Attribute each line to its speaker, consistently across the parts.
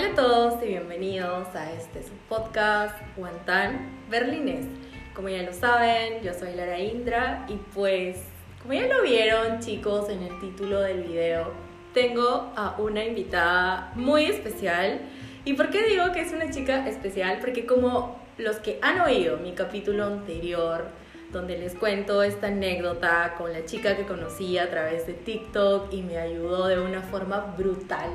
Speaker 1: Hola a todos y bienvenidos a este su podcast Guantán Berlinés. Como ya lo saben, yo soy Lara Indra y pues, como ya lo vieron chicos en el título del video, tengo a una invitada muy especial. ¿Y por qué digo que es una chica especial? Porque como los que han oído mi capítulo anterior, donde les cuento esta anécdota con la chica que conocí a través de TikTok y me ayudó de una forma brutal,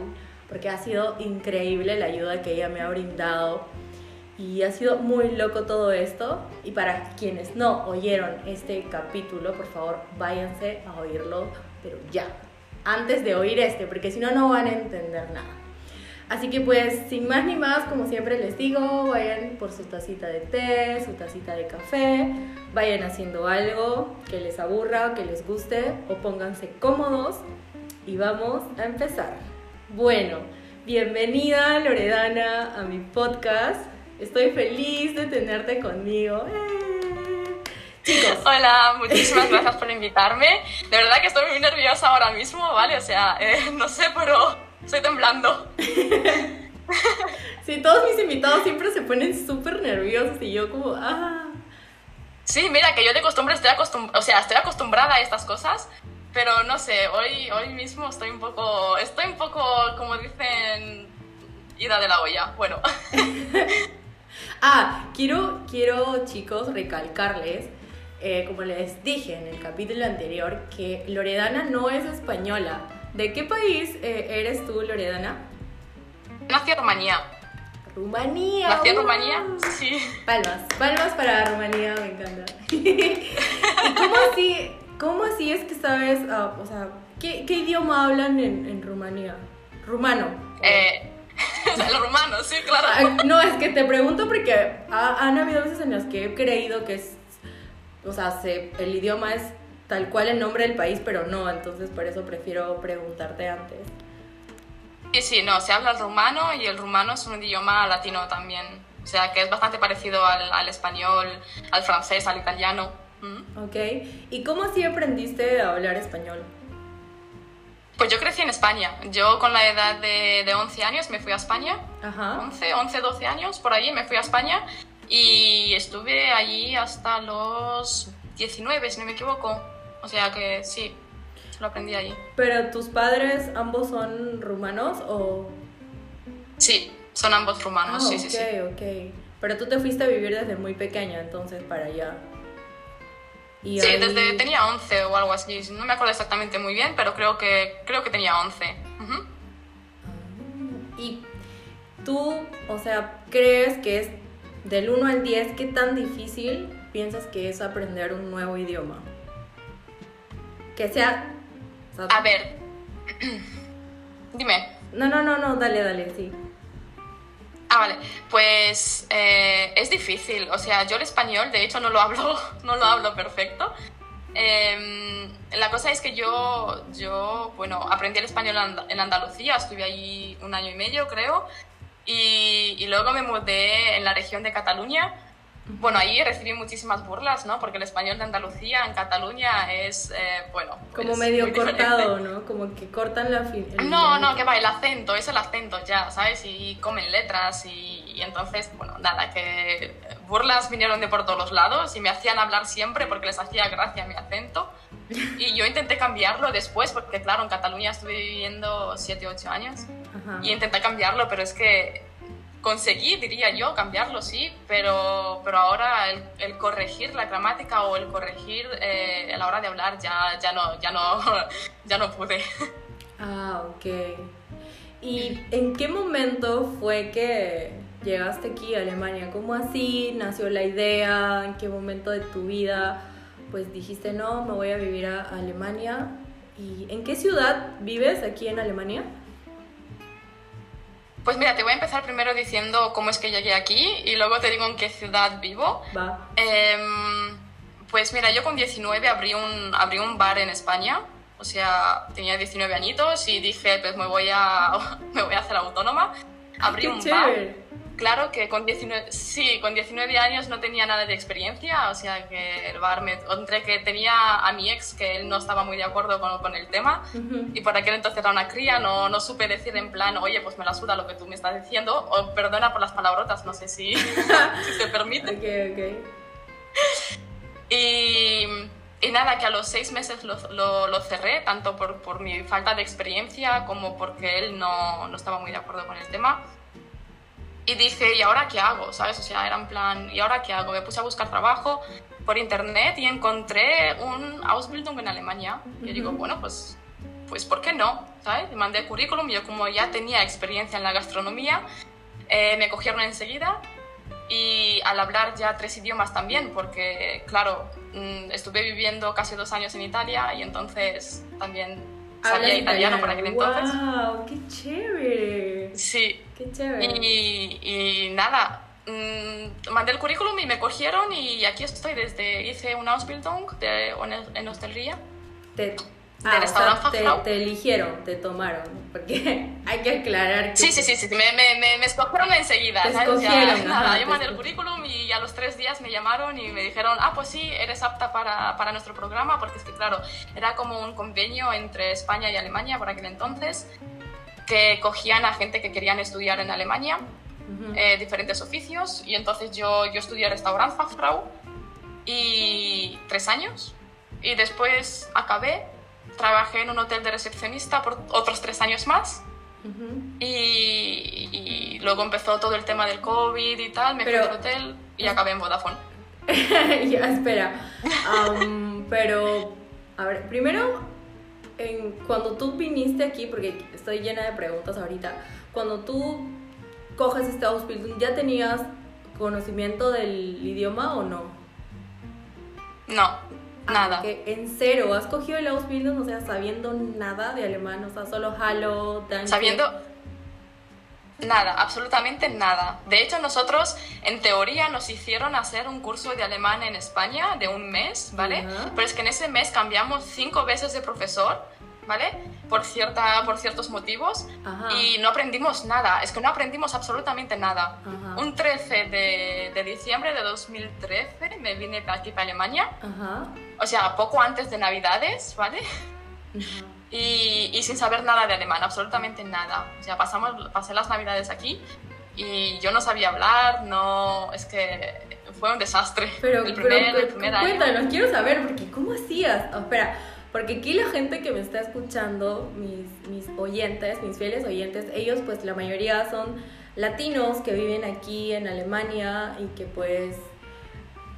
Speaker 1: porque ha sido increíble la ayuda que ella me ha brindado y ha sido muy loco todo esto. Y para quienes no oyeron este capítulo, por favor váyanse a oírlo, pero ya, antes de oír este, porque si no, no van a entender nada. Así que pues sin más ni más, como siempre les digo, vayan por su tacita de té, su tacita de café, vayan haciendo algo que les aburra, que les guste o pónganse cómodos y vamos a empezar. Bueno, bienvenida Loredana a mi podcast. Estoy feliz de tenerte conmigo. ¡Eh!
Speaker 2: Chicos. Hola, muchísimas gracias por invitarme. De verdad que estoy muy nerviosa ahora mismo, ¿vale? O sea, eh, no sé, pero Estoy temblando.
Speaker 1: sí, todos mis invitados siempre se ponen súper nerviosos y yo como, ah.
Speaker 2: Sí, mira, que yo de costumbre estoy acostumbrada, o sea, estoy acostumbrada a estas cosas, pero no sé, hoy, hoy mismo estoy un poco, estoy un poco, como dicen, ida de la olla. Bueno.
Speaker 1: ah, quiero, quiero, chicos, recalcarles, eh, como les dije en el capítulo anterior, que Loredana no es española. ¿De qué país eh, eres tú, Loredana?
Speaker 2: Nací en Rumanía.
Speaker 1: Rumanía.
Speaker 2: Nací en Rumanía, sí.
Speaker 1: Palmas, palmas para Rumanía, me encanta. cómo así, cómo así es que sabes, ah, o sea, ¿qué, ¿qué, idioma hablan en, en Rumanía? Rumano.
Speaker 2: Eh, el rumano, sí, claro.
Speaker 1: Ah, no, es que te pregunto porque han habido veces en las que he creído que es, o sea, se, el idioma es tal cual el nombre del país, pero no, entonces por eso prefiero preguntarte antes.
Speaker 2: Sí, sí, no, se habla el rumano y el rumano es un idioma latino también, o sea que es bastante parecido al, al español, al francés, al italiano.
Speaker 1: Ok, ¿y cómo así aprendiste a hablar español?
Speaker 2: Pues yo crecí en España. Yo con la edad de, de 11 años me fui a España.
Speaker 1: Ajá.
Speaker 2: 11, 11, 12 años, por allí me fui a España y estuve allí hasta los 19, si no me equivoco. O sea que sí, lo aprendí allí.
Speaker 1: ¿Pero tus padres ambos son rumanos o...?
Speaker 2: Sí, son ambos rumanos,
Speaker 1: ah,
Speaker 2: sí, sí, sí.
Speaker 1: Ok, ok. Pero tú te fuiste a vivir desde muy pequeña entonces para allá.
Speaker 2: Y sí, desde tenía 11 o algo así. No me acuerdo exactamente muy bien, pero creo que, creo que tenía 11.
Speaker 1: Y tú, o sea, ¿crees que es del 1 al 10 qué tan difícil piensas que es aprender un nuevo idioma? Que sea...
Speaker 2: A ver. Dime.
Speaker 1: No, no, no, no, dale, dale, sí.
Speaker 2: Ah, vale. Pues eh, es difícil. O sea, yo el español, de hecho, no lo hablo, no lo hablo perfecto. Eh, la cosa es que yo, yo, bueno, aprendí el español en Andalucía, estuve allí un año y medio, creo, y luego me mudé en la región de Cataluña bueno, ahí recibí muchísimas burlas, ¿no? Porque el español de Andalucía en Cataluña es, eh, bueno...
Speaker 1: Como medio cortado, ¿no? Como que cortan la... Fin
Speaker 2: no, no, que va, el acento, es el acento ya, ¿sabes? Y comen letras y, y, entonces, bueno, nada, que burlas vinieron de por todos los lados y me hacían hablar siempre porque les hacía gracia mi acento. Y yo intenté cambiarlo después porque, claro, en Cataluña estuve viviendo 7, 8 años y intenté cambiarlo, pero es que conseguí, diría yo, cambiarlo, sí, pero, pero ahora el, corregir la gramática o el corregir eh, a la hora de hablar ya, ya, no, ya, no, ya no pude.
Speaker 1: Ah, ok. ¿Y en qué momento fue que llegaste aquí a Alemania? ¿Cómo así nació la idea? ¿En qué momento de tu vida pues dijiste, no, me voy a vivir a Alemania? ¿Y en qué ciudad vives aquí en Alemania?
Speaker 2: Pues mira, te voy a empezar primero diciendo cómo es que llegué aquí y luego te digo en qué ciudad vivo.
Speaker 1: Va.
Speaker 2: Eh, pues mira, yo con 19 abrí un, abrí un bar en España. O sea, tenía 19 añitos y dije, pues me voy a, me voy a hacer autónoma. Abrí
Speaker 1: Qué
Speaker 2: un
Speaker 1: chévere.
Speaker 2: bar. Claro que con 19, sí, con 19 años no tenía nada de experiencia, o sea que el bar me encontré que tenía a mi ex que él no estaba muy de acuerdo con, con el tema y por aquel entonces era una cría, no, no supe decir en plan, oye, pues me la suda lo que tú me estás diciendo, o perdona por las palabrotas, no sé si, si se permite.
Speaker 1: Ok, ok.
Speaker 2: Y, y nada, que a los seis meses lo, lo, lo cerré, tanto por, por mi falta de experiencia como porque él no, no estaba muy de acuerdo con el tema. Y dije, ¿y ahora qué hago? ¿Sabes? O sea, era en plan, ¿y ahora qué hago? Me puse a buscar trabajo por internet y encontré un Ausbildung en Alemania. Y yo digo, bueno, pues, pues ¿por qué no? ¿Sabes? Mandé currículum y yo como ya tenía experiencia en la gastronomía, eh, me cogieron enseguida y al hablar ya tres idiomas también, porque claro, mm, estuve viviendo casi dos años en Italia y entonces también
Speaker 1: Hablas
Speaker 2: italiano por aquel entonces.
Speaker 1: ¡Wow! ¡Qué chévere!
Speaker 2: Sí,
Speaker 1: ¡Qué chévere!
Speaker 2: y, y nada, mm, mandé el currículum y me cogieron y aquí estoy desde, hice una Ausbildung de, en hostelería.
Speaker 1: Te, ah, o sea, te, te eligieron, te tomaron, porque hay que aclarar que...
Speaker 2: Sí, sí, sí, sí, me, me, me, escogieron enseguida.
Speaker 1: Te
Speaker 2: ¿sabes?
Speaker 1: Escogieron,
Speaker 2: nada, yo mandé el currículum y a los tres días me llamaron y me dijeron, ah, pues sí, eres apta para, para nuestro programa, porque es que, claro, era como un convenio entre España y Alemania por aquel entonces, que cogían a gente que querían estudiar en Alemania,
Speaker 1: Ujú.
Speaker 2: eh, diferentes oficios, y entonces yo, yo estudié Restaurantfachfrau y tres años, y después acabé, trabajé en un hotel de recepcionista por otros tres años más. Y, y luego empezó todo el tema del COVID y tal, me
Speaker 1: Pero-
Speaker 2: fui hotel y acabé en Vodafone.
Speaker 1: ya, espera. Am, pero, a ver, primero, en- cuando tú viniste aquí, porque estoy llena de preguntas ahorita, cuando tú coges este Ausbildung, ¿ya tenías conocimiento del idioma o no?
Speaker 2: No, nada.
Speaker 1: Que en cero, ¿has cogido el Ausbildung, o sea, sabiendo nada de alemán? O sea, solo Hallo, Danke.
Speaker 2: Sabiendo nada, absolutamente nada. De hecho, nosotros en teoría nos hicieron hacer un curso de alemán en España de un mes, ¿vale? Pero es que en ese mes cambiamos cinco veces de profesor, ¿vale? Por, cierta, por ciertos motivos.
Speaker 1: Ajá.
Speaker 2: Y no aprendimos nada, es que no aprendimos absolutamente nada.
Speaker 1: Ajá.
Speaker 2: Un 13 de, de diciembre de 2013 me vine aquí, para Alemania.
Speaker 1: Ajá.
Speaker 2: o sea, poco antes de Navidades, ¿vale? Y, y sin saber nada de alemán, absolutamente nada. O sea, pasamos, pasé las Navidades aquí y yo no sabía hablar, no, es que fue un desastre.
Speaker 1: Pero,
Speaker 2: el
Speaker 1: pero,
Speaker 2: primer,
Speaker 1: pero,
Speaker 2: el primer año.
Speaker 1: cuéntanos, quiero saber, porque ¿cómo hacías? Oh, espera, porque aquí la gente que me está escuchando, mis, mis oyentes, mis fieles oyentes, ellos pues la mayoría son latinos que viven aquí en Alemania y que pues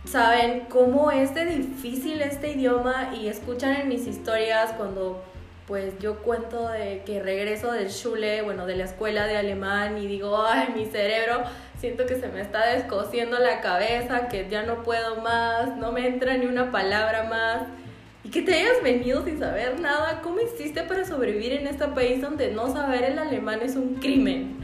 Speaker 1: saben cómo es de difícil este idioma y escuchan en mis historias cuando pues yo cuento de que regreso del Schule, bueno, de la escuela de alemán y digo, ay, mi cerebro, siento que se me está descosiendo la cabeza, que ya no puedo más, no me entra ni una palabra más. Y que te hayas venido sin saber nada, ¿cómo hiciste para sobrevivir en este país donde no saber el alemán es un crimen?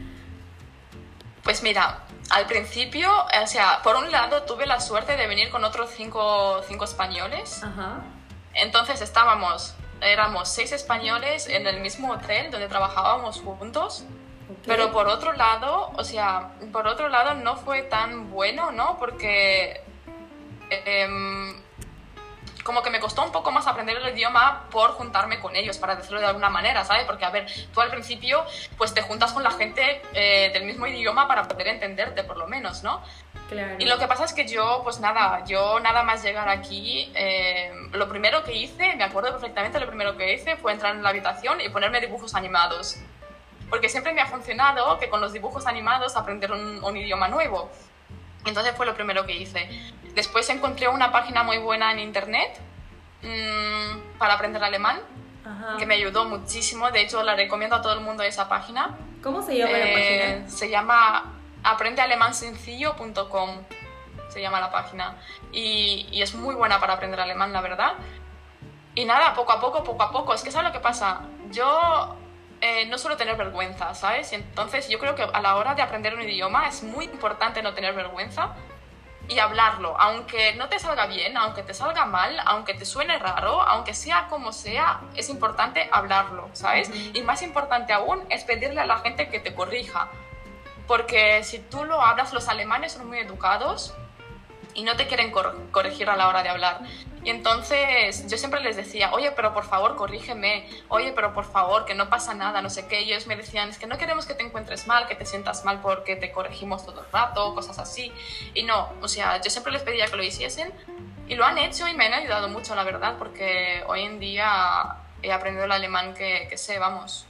Speaker 2: Pues mira, al principio, o sea, por un lado tuve la suerte de venir con otros cinco, cinco españoles.
Speaker 1: Ajá.
Speaker 2: Entonces estábamos, éramos seis españoles en el mismo hotel donde trabajábamos juntos.
Speaker 1: ok.
Speaker 2: Pero por otro lado, o sea, por otro lado no fue tan bueno, ¿no? Porque em, como que me costó un poco más aprender el idioma por juntarme con ellos, para decirlo de alguna manera, ¿sabes? Porque, a ver, tú al principio pues te juntas con la gente eh, del mismo idioma para poder entenderte, por lo menos, ¿no?
Speaker 1: Claro.
Speaker 2: Y lo que pasa es que yo, pues nada, yo nada más llegar aquí, eh, lo primero que hice, me acuerdo perfectamente, lo primero que hice fue entrar en la habitación y ponerme dibujos animados. Porque siempre me ha funcionado que con los dibujos animados aprender un, un idioma nuevo. Entonces fue lo primero que hice. Después encontré una página muy buena en internet mm, para aprender alemán,
Speaker 1: Ajá.
Speaker 2: que me ayudó muchísimo. De hecho, la recomiendo a todo el mundo esa página.
Speaker 1: ¿Cómo se llama la
Speaker 2: Eh,
Speaker 1: página?
Speaker 2: Se llama aprendealemansencillo.com. Se llama la página. Y, y es muy buena para aprender alemán, la verdad. Y nada, poco a poco, poco a poco. Es que ¿sabes lo que pasa? Yo eh, no suelo tener vergüenza, ¿sabes? Y entonces yo creo que a la hora de aprender un idioma es muy importante no tener vergüenza y hablarlo, aunque no te salga bien, aunque te salga mal, aunque te suene raro, aunque sea como sea, es importante hablarlo, ¿sabes?
Speaker 1: Ujú.
Speaker 2: Y más importante aún es pedirle a la gente que te corrija. porque si tú lo hablas, los alemanes son muy educados y no te quieren corregir a la hora de hablar. Y entonces yo siempre les decía, oye, pero por favor, corrígeme, oye, pero por favor, que no pasa nada, no sé qué. Y ellos me decían, es que no queremos que te encuentres mal, que te sientas mal porque te corregimos todo el rato, cosas así. Y no, o sea, yo siempre les pedía que lo hiciesen y lo han hecho y me han ayudado mucho, la verdad, porque hoy en día he aprendido el alemán que, que sé, vamos.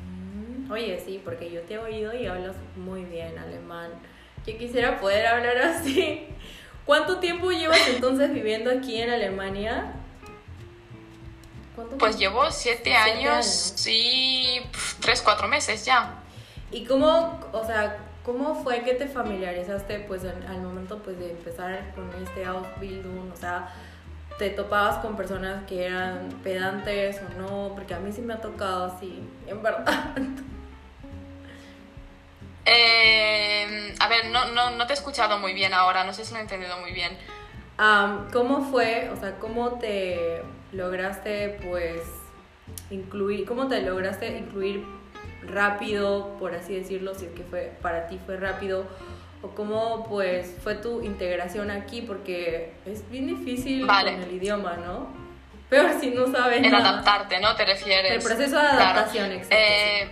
Speaker 1: Mm, oye, sí, porque yo te he oído y hablas muy bien alemán. Yo quisiera poder hablar así. ¿Cuánto tiempo llevas entonces viviendo aquí en Alemania?
Speaker 2: pues llevo siete, años, y tres, cuatro meses ya.
Speaker 1: ¿Y cómo, o sea, cómo fue que te familiarizaste pues al momento pues de empezar con este Ausbildung? O sea, ¿te topabas con personas que eran pedantes o no? Porque a mí sí me ha tocado así, en verdad.
Speaker 2: Eh, a ver, no, no, no, te he escuchado muy bien ahora, no sé si lo he entendido muy bien.
Speaker 1: ¿Cómo fue, o sea, cómo te lograste, pues, incluir, cómo te lograste incluir rápido, por así decirlo, si es que fue, para ti fue rápido, o cómo, pues, fue tu integración aquí, porque es bien difícil con el idioma, ¿no? Peor si no sabes
Speaker 2: En adaptarte, ¿no? Te refieres.
Speaker 1: El proceso de adaptación, exacto.
Speaker 2: Eh,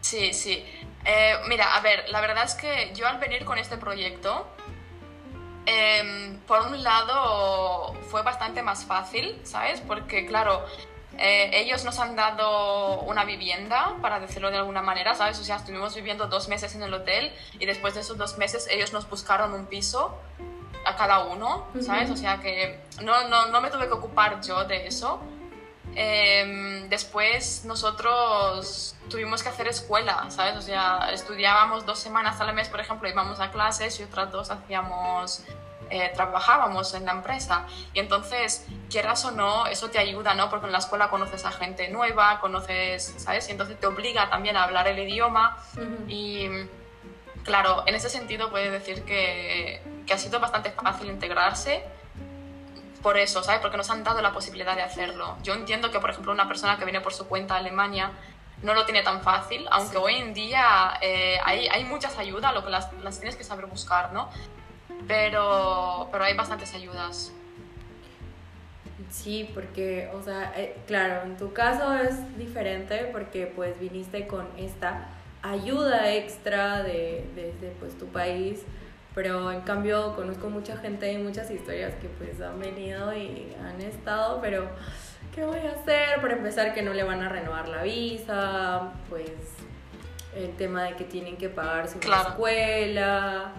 Speaker 2: sí, sí. Eh, mira, a ver, la verdad es que yo al venir con este proyecto, em, por un lado fue bastante más fácil, ¿sabes? Porque claro, eh, ellos nos han dado una vivienda, para decirlo de alguna manera, ¿sabes? O sea, estuvimos viviendo dos meses en el hotel y después de esos dos meses ellos nos buscaron un piso a cada uno, ¿sabes? O sea que no, no, no me tuve que ocupar yo de eso. Em, después nosotros tuvimos que hacer escuela, ¿sabes? O sea, estudiábamos dos semanas al mes, por ejemplo, íbamos a clases y otras dos hacíamos, eh, trabajábamos en la empresa. Y entonces, quieras o no, eso te ayuda, ¿no? Porque en la escuela conoces a gente nueva, conoces, ¿sabes? Y entonces te obliga también a hablar el idioma. Y claro, en ese sentido puede decir que, que ha sido bastante fácil integrarse por eso, ¿sabes? Porque nos han dado la posibilidad de hacerlo. Yo entiendo que, por ejemplo, una persona que viene por su cuenta a Alemania no lo tiene tan fácil, aunque hoy en día eh, hay, hay, muchas ayudas, lo que las, las, tienes que saber buscar, ¿no? Pero, pero hay bastantes ayudas.
Speaker 1: Sí, porque, o sea, eh, claro, en tu caso es diferente porque pues viniste con esta ayuda extra de, desde pues tu país pero en cambio conozco mucha gente y muchas historias que pues han venido y han estado, pero ¿qué voy a hacer? Para empezar que no le van a renovar la visa, pues el tema de que tienen que pagar su escuela,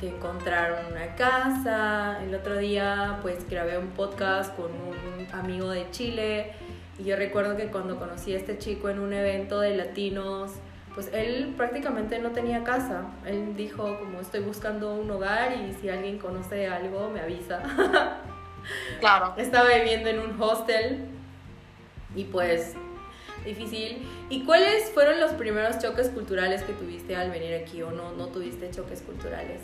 Speaker 1: de encontrar una casa. El otro día pues grabé un podcast con un amigo de Chile y yo recuerdo que cuando conocí a este chico en un evento de latinos, pues él prácticamente no tenía casa. Él dijo como estoy buscando un hogar y si alguien conoce algo me avisa.
Speaker 2: Claro.
Speaker 1: Estaba viviendo en un hostel y pues difícil. ¿Y cuáles fueron los primeros choques culturales que tuviste al venir aquí o no, no tuviste choques culturales?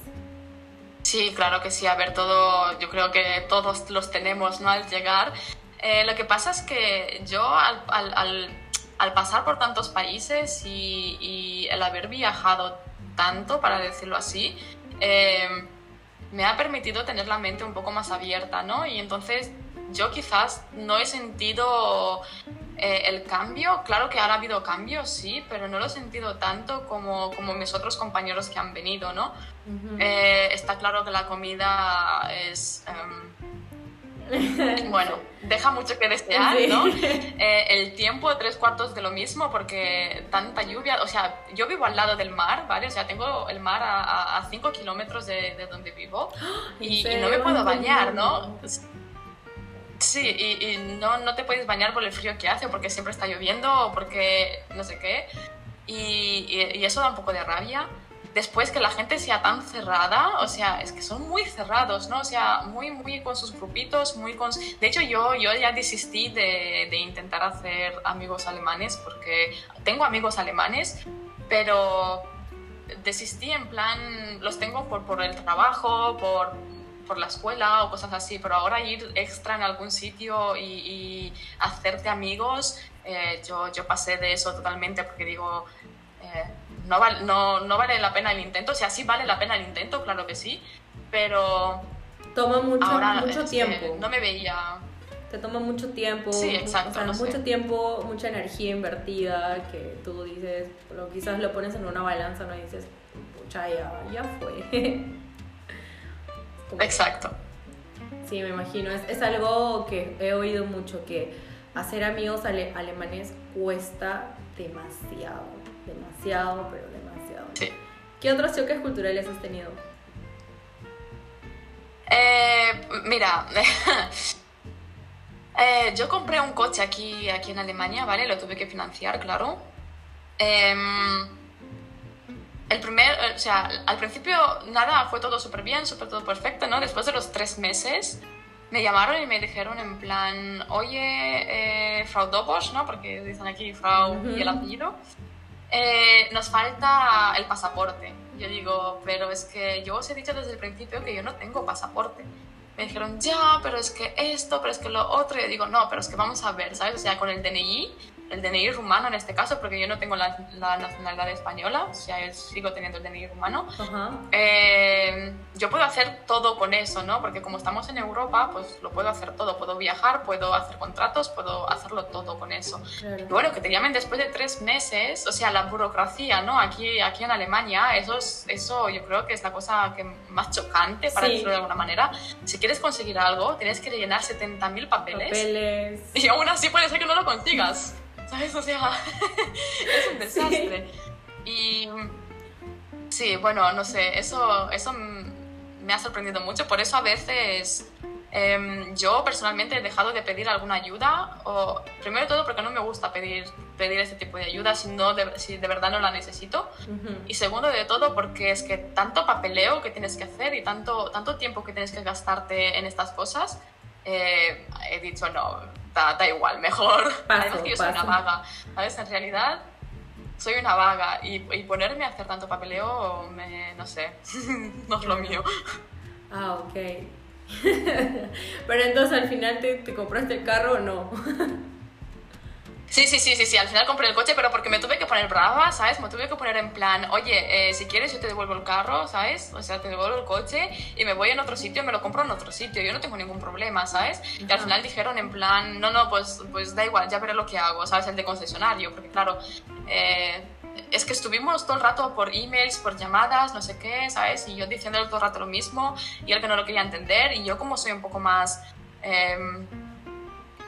Speaker 2: Sí, claro que sí. A ver, todo, yo creo que todos los tenemos, ¿no? Al llegar. Eh, lo que pasa es que yo al, al al pasar por tantos países y, el haber viajado tanto, para decirlo así, em, me ha permitido tener la mente un poco más abierta, ¿no? Y entonces yo quizás no he sentido eh, el cambio, claro que ahora ha habido cambios, sí, pero no lo he sentido tanto como, como mis otros compañeros que han venido, ¿no? Eh, está claro que la comida es... Em, bueno, deja mucho que desear, ¿no? Eh, el tiempo, tres cuartos de lo mismo, porque tanta lluvia, o sea, yo vivo al lado del mar, ¿vale? O sea, tengo el mar a, cinco kilómetros de, donde vivo y, no me puedo bañar, ¿no? Sí, y, no, no te puedes bañar por el frío que hace, porque siempre está lloviendo o porque no sé qué. Y, y eso da un poco de rabia después que la gente sea tan cerrada, o sea, es que son muy cerrados, ¿no? O sea, muy, muy con sus grupitos, muy con... De hecho, yo, yo ya desistí de, de intentar hacer amigos alemanes porque tengo amigos alemanes, pero desistí en plan, los tengo por, por el trabajo, por, por la escuela o cosas así, pero ahora ir extra en algún sitio y, y hacerte amigos, eh, yo, yo pasé de eso totalmente porque digo, eh, no, val- no, no vale la pena el intento. O sea, sí vale la pena el intento, claro que sí, pero
Speaker 1: Toma mucho,
Speaker 2: ahora
Speaker 1: mucho
Speaker 2: es que
Speaker 1: tiempo.
Speaker 2: no me veía...
Speaker 1: Te toma mucho tiempo.
Speaker 2: Sí, exacto,
Speaker 1: O sea,
Speaker 2: no sé.
Speaker 1: mucho tiempo, mucha energía invertida que tú dices, lo, quizás lo pones en una balanza, no Y dices, pucha, ya, ya fue. Como-
Speaker 2: Exacto.
Speaker 1: Sí, me imagino. Es, es algo que he oído mucho, que hacer amigos ale- alemanes cuesta demasiado. Demasiado, pero demasiado.
Speaker 2: Sí.
Speaker 1: ¿Qué otros choques culturales has tenido?
Speaker 2: Eh, mira, eh, yo compré un coche aquí, aquí en Alemania, ¿vale? Lo tuve que financiar, claro. Em, el primer, o sea, al principio nada, fue todo súper bien, súper todo perfecto, ¿no? Después de los tres meses me llamaron y me dijeron en plan, oye, eh, Frau Dobos, ¿no? Porque dicen aquí Frau y el apellido. Eh, nos falta el pasaporte. Yo digo, pero es que yo os he dicho desde el principio que yo no tengo pasaporte. Me dijeron, ya, pero es que esto, pero es que lo otro. Y yo digo, no, pero es que vamos a ver, ¿sabes? O sea, con el DNI, el DNI rumano en este caso, porque yo no tengo la, la nacionalidad española, o sea, yo sigo teniendo el DNI rumano.
Speaker 1: Ajá.
Speaker 2: Eh, yo puedo hacer todo con eso, ¿no? Porque como estamos en Europa, pues lo puedo hacer todo. Puedo viajar, puedo hacer contratos, puedo hacerlo todo con eso.
Speaker 1: Claro.
Speaker 2: Y bueno, que te llamen después de tres meses, o sea, la burocracia, ¿no? Aquí, aquí en Alemania, eso, es, eso yo creo que es la cosa que más chocante, para
Speaker 1: Sí.
Speaker 2: decirlo de alguna manera. Si quieres conseguir algo, tienes que rellenar 70.000 papeles,
Speaker 1: Papeles.
Speaker 2: y aún así puede ser que no lo consigas, ¿sabes? O sea, es un desastre. Y sí, bueno, no sé, eso, eso me ha sorprendido mucho, por eso a veces em, yo personalmente he dejado de pedir alguna ayuda, o primero de todo porque no me gusta pedir, pedir este tipo de ayuda si, no de, si de verdad no la necesito, y segundo de todo porque es que tanto papeleo que tienes que hacer y tanto, tanto tiempo que tienes que gastarte en estas cosas, eh, he dicho no, da, da igual, mejor.
Speaker 1: Paso,
Speaker 2: Además que yo soy una vaga, ¿sabes? En realidad soy una vaga y, y ponerme a hacer tanto papeleo, me, no sé, no es lo mío.
Speaker 1: Ah, ok. Pero entonces al final te, te compraste el carro o no?
Speaker 2: Sí, sí, sí, sí, sí, al final compré el coche, pero porque me tuve que poner brava, ¿sabes? Me tuve que poner en plan, oye, eh, si quieres yo te devuelvo el carro, ¿sabes? O sea, te devuelvo el coche y me voy en otro sitio, me lo compro en otro sitio, yo no tengo ningún problema, ¿sabes? Y al final dijeron en plan, no, no, pues, pues da igual, ya veré lo que hago, ¿sabes? El de concesionario, porque claro, eh, es que estuvimos todo el rato por emails, por llamadas, no sé qué, ¿sabes? Y yo diciéndole todo el rato lo mismo y él que no lo quería entender y yo como soy un poco más... em,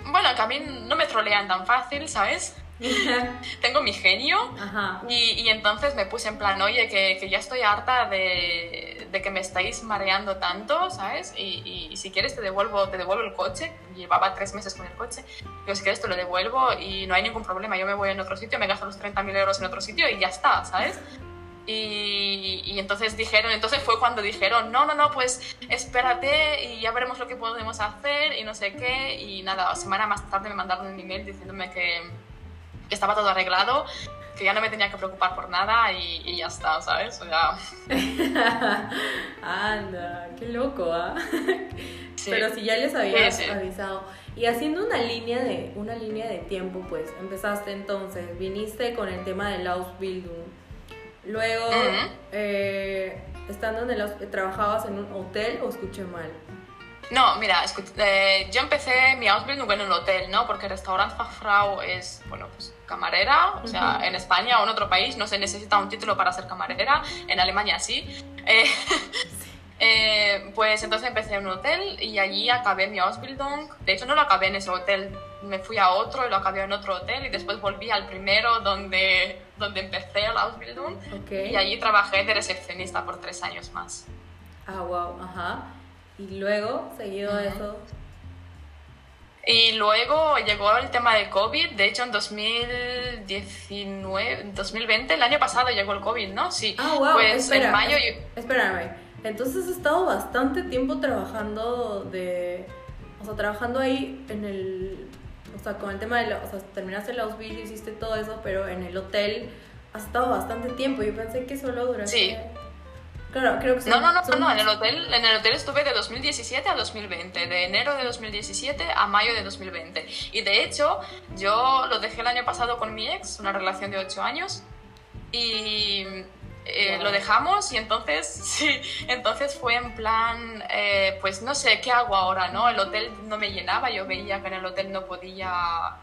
Speaker 2: bueno, que a mí no me trolean tan fácil, ¿sabes? Tengo mi genio
Speaker 1: Ajá.
Speaker 2: y, y entonces me puse en plan, oye, que, que ya estoy harta de, de que me estáis mareando tanto, ¿sabes? Y, y- y si quieres te devuelvo, te devuelvo el coche. Llevaba tres meses con el coche. Digo, si quieres te lo devuelvo y no hay ningún problema. Yo me voy en otro sitio, me gasto los 30.000 euros en otro sitio y ya está, ¿sabes? Y, y entonces dijeron, entonces fue cuando dijeron, no, no, no, pues espérate y ya veremos lo que podemos hacer y no sé qué. Y nada, semana más tarde me mandaron un email diciéndome que, que estaba todo arreglado, que ya no me tenía que preocupar por nada y, y ya está, ¿sabes? O sea,
Speaker 1: Anda, qué loco, ¿ah?
Speaker 2: sí.
Speaker 1: Pero si ya les habías
Speaker 2: Sí, sí.
Speaker 1: avisado. Y haciendo una línea de una línea de tiempo, pues empezaste entonces, viniste con el tema del Ausbildung. Luego,
Speaker 2: Ujú.
Speaker 1: eh, estando en el ¿trabajabas en un hotel o escuché mal?
Speaker 2: No, mira, eh, yo empecé mi Ausbildung en un hotel, ¿no? Porque Restaurantfachfrau es, bueno, pues camarera, o sea,
Speaker 1: Ujú.
Speaker 2: en España o en otro país no se necesita un título para ser camarera, en Alemania sí. Eh, eh, pues entonces empecé en un hotel y allí acabé mi Ausbildung. De hecho, no lo acabé en ese hotel, me fui a otro y lo acabé en otro hotel y después volví al primero donde, donde empecé el Ausbildung
Speaker 1: Ok.
Speaker 2: y allí trabajé de recepcionista por tres años más.
Speaker 1: Ah, wow, ajá. Y luego, seguido de
Speaker 2: Ujú.
Speaker 1: eso,
Speaker 2: Y luego llegó el tema del COVID, de hecho en 2019, 2020, el año pasado llegó el COVID, ¿no? Sí.
Speaker 1: Ah, wow,
Speaker 2: Pues
Speaker 1: espera,
Speaker 2: en mayo
Speaker 1: es-
Speaker 2: yo-
Speaker 1: espérame. Entonces has estado bastante tiempo trabajando de... O sea, trabajando ahí en el... O sea, con el tema de... la- o sea, terminaste el Ausbildung, hiciste todo eso, pero en el hotel has estado bastante tiempo. Yo pensé que solo duraste...
Speaker 2: Sí.
Speaker 1: Claro, creo que son-
Speaker 2: No, no, no,
Speaker 1: son-
Speaker 2: no, en el hotel, en el hotel estuve de 2017 a 2020, de enero de 2017 a mayo de 2020. Y de hecho, yo lo dejé el año pasado con mi ex, una relación de 8 años. Y eh, lo dejamos y entonces, sí, entonces fue en plan, eh, pues no sé, ¿qué hago ahora? ¿no? El hotel no me llenaba, yo veía que en el hotel no podía,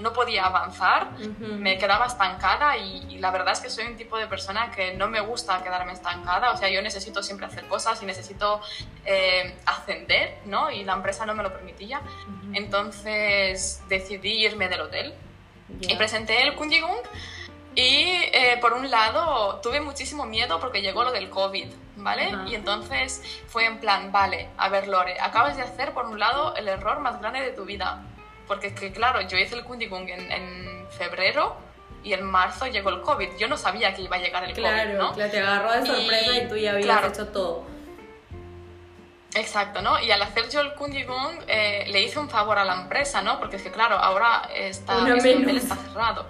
Speaker 2: no podía avanzar, me quedaba estancada y, la verdad es que soy un tipo de persona que no me gusta quedarme estancada, o sea, yo necesito siempre hacer cosas y necesito eh, ascender, ¿no? Y la empresa no me lo permitía, entonces decidí irme del hotel y presenté el Kunjigung y eh, por un lado tuve muchísimo miedo porque llegó lo del COVID, ¿vale? Y entonces fue en plan, vale, a ver Lore, acabas de hacer por un lado el error más grande de tu vida. Porque que, claro, yo hice el Kundigung en, en febrero y en marzo llegó el COVID. Yo no sabía que iba a llegar el
Speaker 1: COVID,
Speaker 2: ¿no?
Speaker 1: Claro, te agarró de sorpresa y, tú ya habías hecho todo.
Speaker 2: Exacto, ¿no? Y al hacer yo el Kundigung eh, le hice un favor a la empresa, ¿no? Porque es que, claro, ahora está, este está cerrado.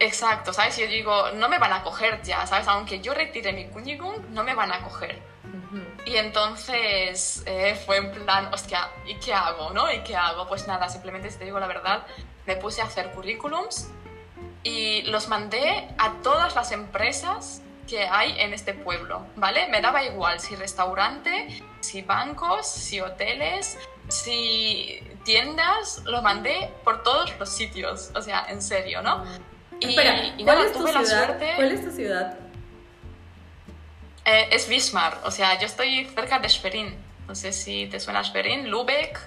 Speaker 2: Exacto, ¿sabes? Yo digo, no me van a coger ya, ¿sabes? Aunque yo retire mi Kundigung, no me van a coger. Y entonces eh, fue en plan, hostia, ¿y qué hago, no? ¿Y qué hago? Pues nada, simplemente, si te digo la verdad, me puse a hacer currículums y los mandé a todas las empresas que hay en este pueblo, ¿vale? Me daba igual si restaurante, si bancos, si hoteles, si tiendas, lo mandé por todos los sitios, o sea, en serio, ¿no?
Speaker 1: Espera, ¿cuál, es tu ciudad? ¿cuál es tu ciudad?
Speaker 2: es Wismar, o sea, yo estoy cerca de Schwerin. No sé si te suena Schwerin, Lübeck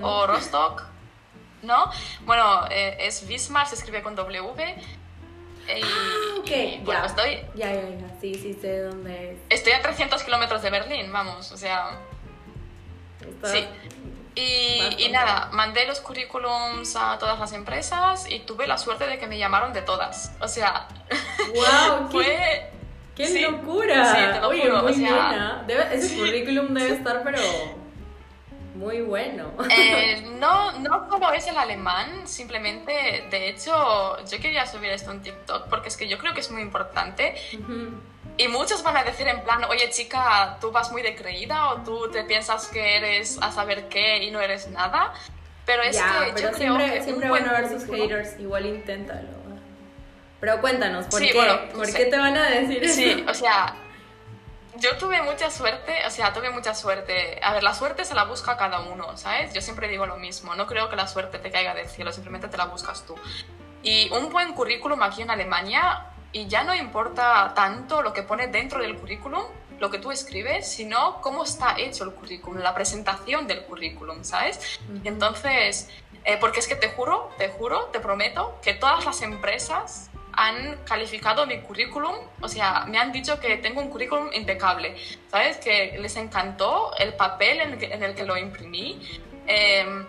Speaker 2: o Rostock, ¿no? Bueno, eh, es Wismar, se escribe con W.
Speaker 1: Y, ah, ok, bueno, estoy... Ya, ya, ya, sí, sí sé dónde es.
Speaker 2: Estoy a 300 kilómetros de Berlín, vamos, o sea... Sí. Y, nada, mandé los currículums a todas las empresas y tuve la suerte de que me llamaron de todas. O sea,
Speaker 1: wow, fue... ¡Qué, locura! Sí, te lo Oye, muy buena. ese currículum debe estar, pero muy bueno.
Speaker 2: Eh, no, no como es el alemán, simplemente, de hecho, yo quería subir esto en TikTok porque es que yo creo que es muy importante. Y muchos van a decir en plan, oye chica, tú vas muy de creída o tú te piensas que eres a saber qué y no eres nada. Pero es que yo
Speaker 1: siempre,
Speaker 2: creo que
Speaker 1: siempre van a ver sus haters, igual inténtalo. Pero cuéntanos, ¿por qué? ¿Por qué te van a decir eso?
Speaker 2: Sí, o sea, yo tuve mucha suerte, o sea, tuve mucha suerte. A ver, la suerte se la busca cada uno, ¿sabes? Yo siempre digo lo mismo, no creo que la suerte te caiga del cielo, simplemente te la buscas tú. Y un buen currículum aquí en Alemania y ya no importa tanto lo que pone dentro del currículum, lo que tú escribes, sino cómo está hecho el currículum, la presentación del currículum, ¿sabes? Entonces, eh, porque es que te juro, te juro, te prometo que todas las empresas han calificado mi currículum, o sea, me han dicho que tengo un currículum impecable, ¿sabes? Que les encantó el papel en el que, lo imprimí. Eh,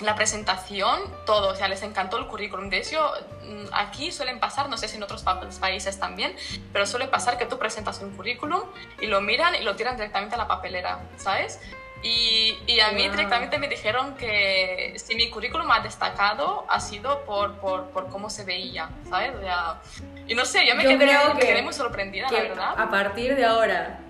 Speaker 2: la presentación, todo, o sea, les encantó el currículum. De hecho, mm, aquí suelen pasar, no sé si en otros países también, pero suele pasar que tú presentas un currículum y lo miran y lo tiran directamente a la papelera, ¿sabes? Y, y a mí directamente me dijeron que si mi currículum ha destacado ha sido por, por, por cómo se veía, ¿sabes? O sea, y no sé, yo me quedé, quedé, muy sorprendida, la verdad.
Speaker 1: A partir de ahora,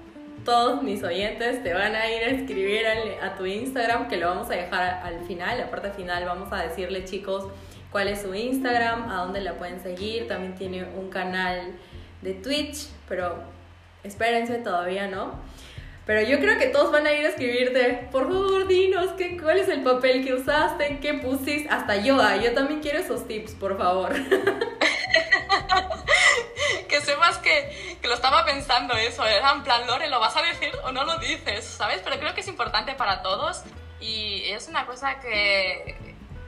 Speaker 1: todos mis oyentes te van a ir a escribir a tu Instagram, que lo vamos a dejar al final, la parte final vamos a decirle chicos cuál es su Instagram, a dónde la pueden seguir, también tiene un canal de Twitch, pero espérense todavía, ¿no? Pero yo creo que todos van a ir a escribirte, por favor, dinos qué, cuál es el papel que usaste, qué pusiste, hasta yo, ah, yo también quiero esos tips, por favor.
Speaker 2: que sepas que, que, lo estaba pensando eso, era en plan, Lore, ¿lo vas a decir o no lo dices? ¿Sabes? Pero creo que es importante para todos y es una cosa que,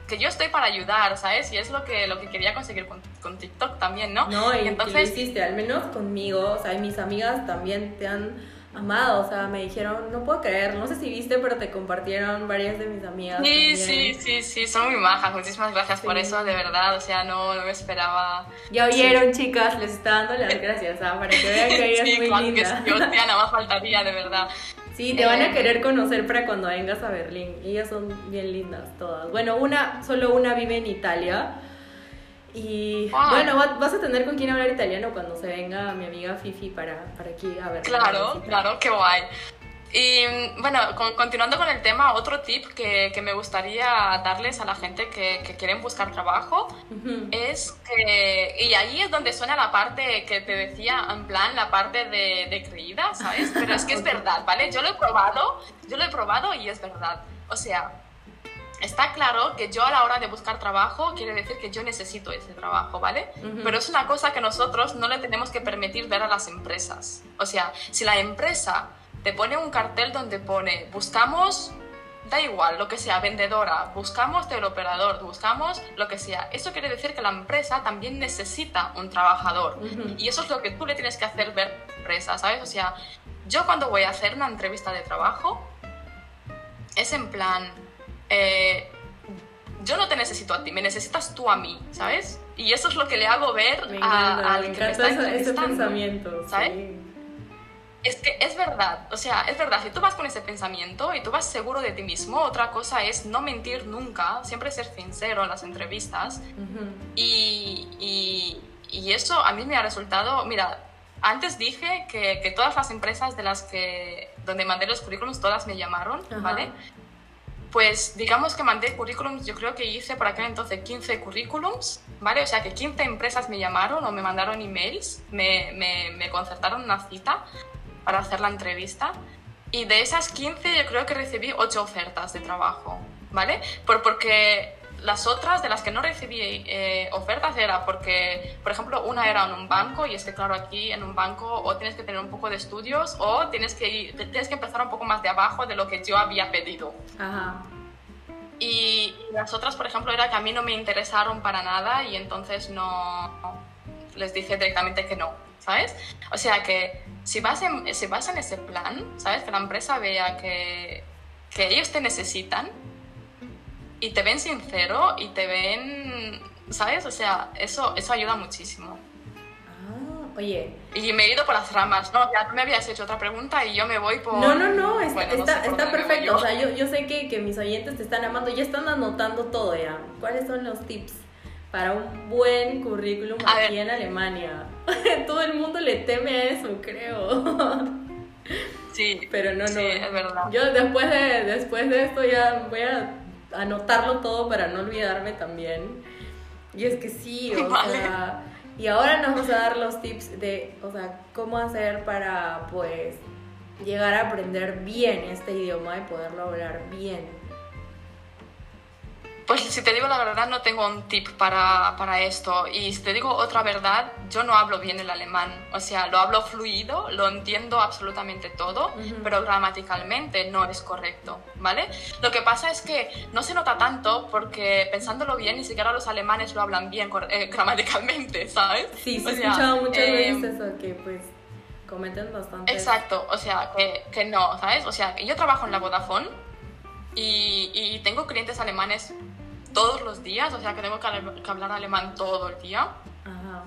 Speaker 2: que yo estoy para ayudar, ¿sabes? Y es lo que, lo que quería conseguir con, con TikTok también, ¿no?
Speaker 1: No, y, entonces... lo hiciste, al menos conmigo, o sea, mis amigas también te han amado, o sea, me dijeron, no puedo creer, no sé si viste, pero te compartieron varias de mis amigas.
Speaker 2: Sí, sí, sí, sí, son muy majas, muchísimas gracias por eso, de verdad, o sea, no, no me esperaba.
Speaker 1: Ya oyeron, chicas, les está dando las gracias, ¿ah? para que vean que ella es muy linda. Que
Speaker 2: sí, hostia, nada más faltaría, de verdad.
Speaker 1: Sí, te van a eh, querer conocer para cuando vengas a Berlín, ellas son bien lindas todas. Bueno, una, solo una vive en Italia, y bueno, vas a tener con quién hablar italiano cuando se venga mi amiga Fifi para, para aquí a ver.
Speaker 2: Claro, claro, qué guay. Y bueno, continuando con el tema, otro tip que, que, me gustaría darles a la gente que, que quieren buscar trabajo es que, y ahí es donde suena la parte que te decía, en plan, la parte de, de creída, ¿sabes? Pero es que es verdad, ¿vale? Yo lo he probado, yo lo he probado y es verdad. O sea, está claro que yo a la hora de buscar trabajo quiere decir que yo necesito ese trabajo, ¿vale? Pero es una cosa que nosotros no le tenemos que permitir ver a las empresas. O sea, si la empresa te pone un cartel donde pone buscamos, da igual, lo que sea, vendedora, buscamos teleoperador, buscamos lo que sea. Eso quiere decir que la empresa también necesita un trabajador. Y eso es lo que tú le tienes que hacer ver a la empresa, ¿sabes? O sea, yo cuando voy a hacer una entrevista de trabajo, es en plan, eh, yo no te necesito a ti, me necesitas tú a mí, ¿sabes? Y eso es lo que le hago ver a, al que me está ese pensamiento, ¿sabes? Es que es verdad, o sea, es verdad, si tú vas con ese pensamiento y tú vas seguro de ti mismo, otra cosa es no mentir nunca, siempre ser sincero en las entrevistas. y, y, y, eso a mí me ha resultado, mira, antes dije que, que, todas las empresas de las que, donde mandé los currículums, todas me llamaron, ¿vale? Pues digamos que mandé currículums, yo creo que hice por aquel entonces 15 currículums, ¿vale? O sea que 15 empresas me llamaron o me mandaron emails, me, me, me concertaron una cita para hacer la entrevista. Y de esas 15 yo creo que recibí 8 ofertas de trabajo, ¿vale? Por, porque las otras de las que no recibí eh, ofertas era porque, por ejemplo, una era en un banco y es que claro, aquí en un banco o tienes que tener un poco de estudios o tienes que, ir, tienes que empezar un poco más de abajo de lo que yo había pedido. Ajá. Y las otras, por ejemplo, era que a mí no me interesaron para nada y entonces no les dije directamente que no, ¿sabes? O sea que si vas en, si vas en ese plan, ¿sabes? Que la empresa vea que, que ellos te necesitan y te ven sincero y te ven, ¿sabes? O sea, eso, eso ayuda muchísimo.
Speaker 1: Ah, oye.
Speaker 2: Y me he ido por las ramas, ¿no? Ya me habías hecho otra pregunta y yo me voy por...
Speaker 1: No, no, no, está, está, está perfecto. O sea, yo, yo sé que, que mis oyentes te están amando, ya están anotando todo ya. ¿Cuáles son los tips? para un buen currículum aquí en Alemania. Todo el mundo le teme a eso, creo.
Speaker 2: Sí,
Speaker 1: pero no, no.
Speaker 2: Sí, es verdad.
Speaker 1: Yo después de, después de esto ya voy a anotarlo todo para no olvidarme también. Y es que sí, o sea, y ahora nos vamos a dar los tips de, o sea, cómo hacer para, pues, llegar a aprender bien este idioma y poderlo hablar bien.
Speaker 2: Pues si te digo la verdad, no tengo un tip para, para, esto. Y si te digo otra verdad, yo no hablo bien el alemán. O sea, lo hablo fluido, lo entiendo absolutamente todo, pero gramaticalmente no es correcto, ¿vale? Lo que pasa es que no se nota tanto porque pensándolo bien, ni siquiera los alemanes lo hablan bien eh, gramaticalmente, ¿sabes?
Speaker 1: Sí, se he escuchado muchas eh, veces eso, que pues comentan bastante.
Speaker 2: Exacto, o sea, que, que no, ¿sabes? O sea, yo trabajo en la Vodafone y tengo clientes alemanes todos los días, o sea que tengo que, hablar alemán todo el día.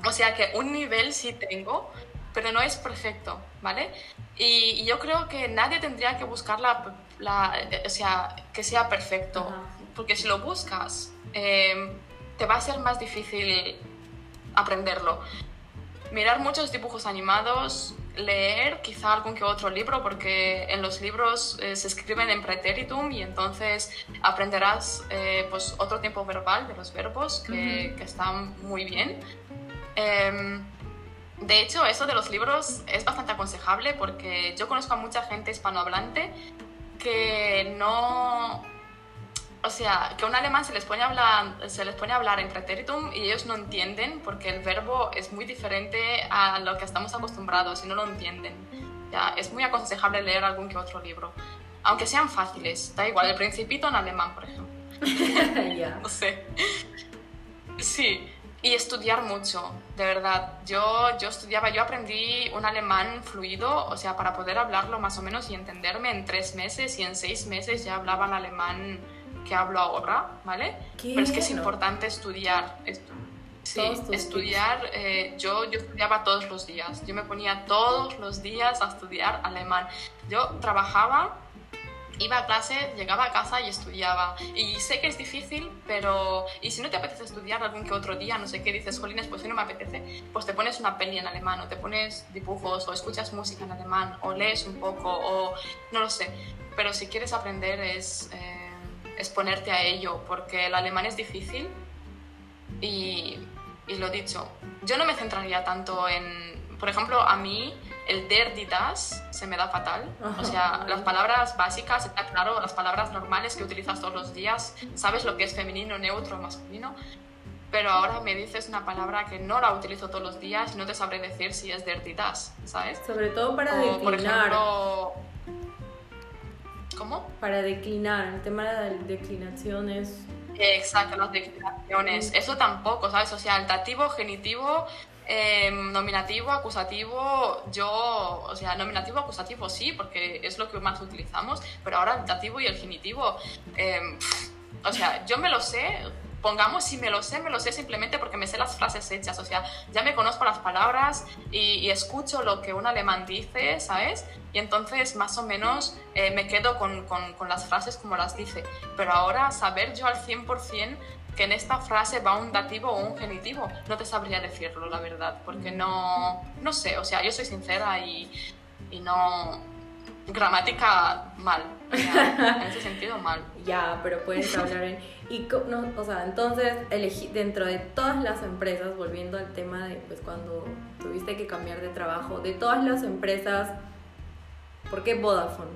Speaker 2: O sea que un nivel sí tengo, pero no es perfecto, ¿vale? Y, yo creo que nadie tendría que buscar la, la o sea, que sea perfecto, porque si lo buscas, em, te va a ser más difícil aprenderlo. Mirar muchos dibujos animados, leer quizá algún que otro libro, porque en los libros eh, se escriben en pretéritum y entonces aprenderás eh, pues otro tiempo verbal de los verbos que, que están muy bien. Em, de hecho, eso de los libros es bastante aconsejable porque yo conozco a mucha gente hispanohablante que no o sea, que a un alemán se les pone a hablar, se les pone a hablar en pretéritum y ellos no entienden porque el verbo es muy diferente a lo que estamos acostumbrados y no lo entienden. Ya, es muy aconsejable leer algún que otro libro, aunque sean fáciles, da igual, el principito en alemán, por ejemplo. no sé. Sí, y estudiar mucho, de verdad. Yo, yo estudiaba, yo aprendí un alemán fluido, o sea, para poder hablarlo más o menos y entenderme en tres meses y en seis meses ya hablaba el alemán que hablo ahora, ¿vale? Pero es que es importante estudiar. sí, estudiar. Eh, yo, yo estudiaba todos los días. Yo me ponía todos los días a estudiar alemán. Yo trabajaba iba a clase, llegaba a casa y estudiaba. Y sé que es difícil, pero... Y si no te apetece estudiar algún que otro día, no sé qué, dices, Jolines, pues si no me apetece, pues te pones una peli en alemán, o te pones dibujos, o escuchas música en alemán, o lees un poco, o no lo sé. Pero si quieres aprender es, eh, es ponerte a ello, porque el alemán es difícil y, y lo dicho, yo no me centraría tanto en... Por ejemplo, a mí el der, die, das se me da fatal. O sea, las palabras básicas, está claro, las palabras normales que utilizas todos los días, sabes lo que es femenino, neutro, masculino. Pero ahora me dices una palabra que no la utilizo todos los días y no te sabré decir si es der, die, das, ¿sabes?
Speaker 1: Sobre todo para declinar. Por ejemplo,
Speaker 2: ¿Cómo?
Speaker 1: Para declinar, el tema de las declinaciones.
Speaker 2: Exacto, las declinaciones. Eso tampoco, ¿sabes? O sea, el dativo, genitivo, Em, nominativo, acusativo, yo, o sea, nominativo, acusativo sí, porque es lo que más utilizamos, pero ahora el dativo y el genitivo, em, o sea, yo me lo sé, pongamos si me lo sé, me lo sé simplemente porque me sé las frases hechas, o sea, ya me conozco las palabras y, escucho lo que un alemán dice, ¿sabes? Y entonces más o menos eh, me quedo con, con, con, las frases como las dice, pero ahora saber yo al 100% que en esta frase va un dativo o un genitivo. No te sabría decirlo, la verdad, porque no, no sé, o sea, yo soy sincera y, y no... Gramática mal, en ese sentido mal.
Speaker 1: Ya, pero puedes hablar en... Y, no, o sea, entonces, elegí, dentro de todas las empresas, volviendo al tema de, pues, cuando tuviste que cambiar de trabajo, de todas las empresas, ¿por qué Vodafone?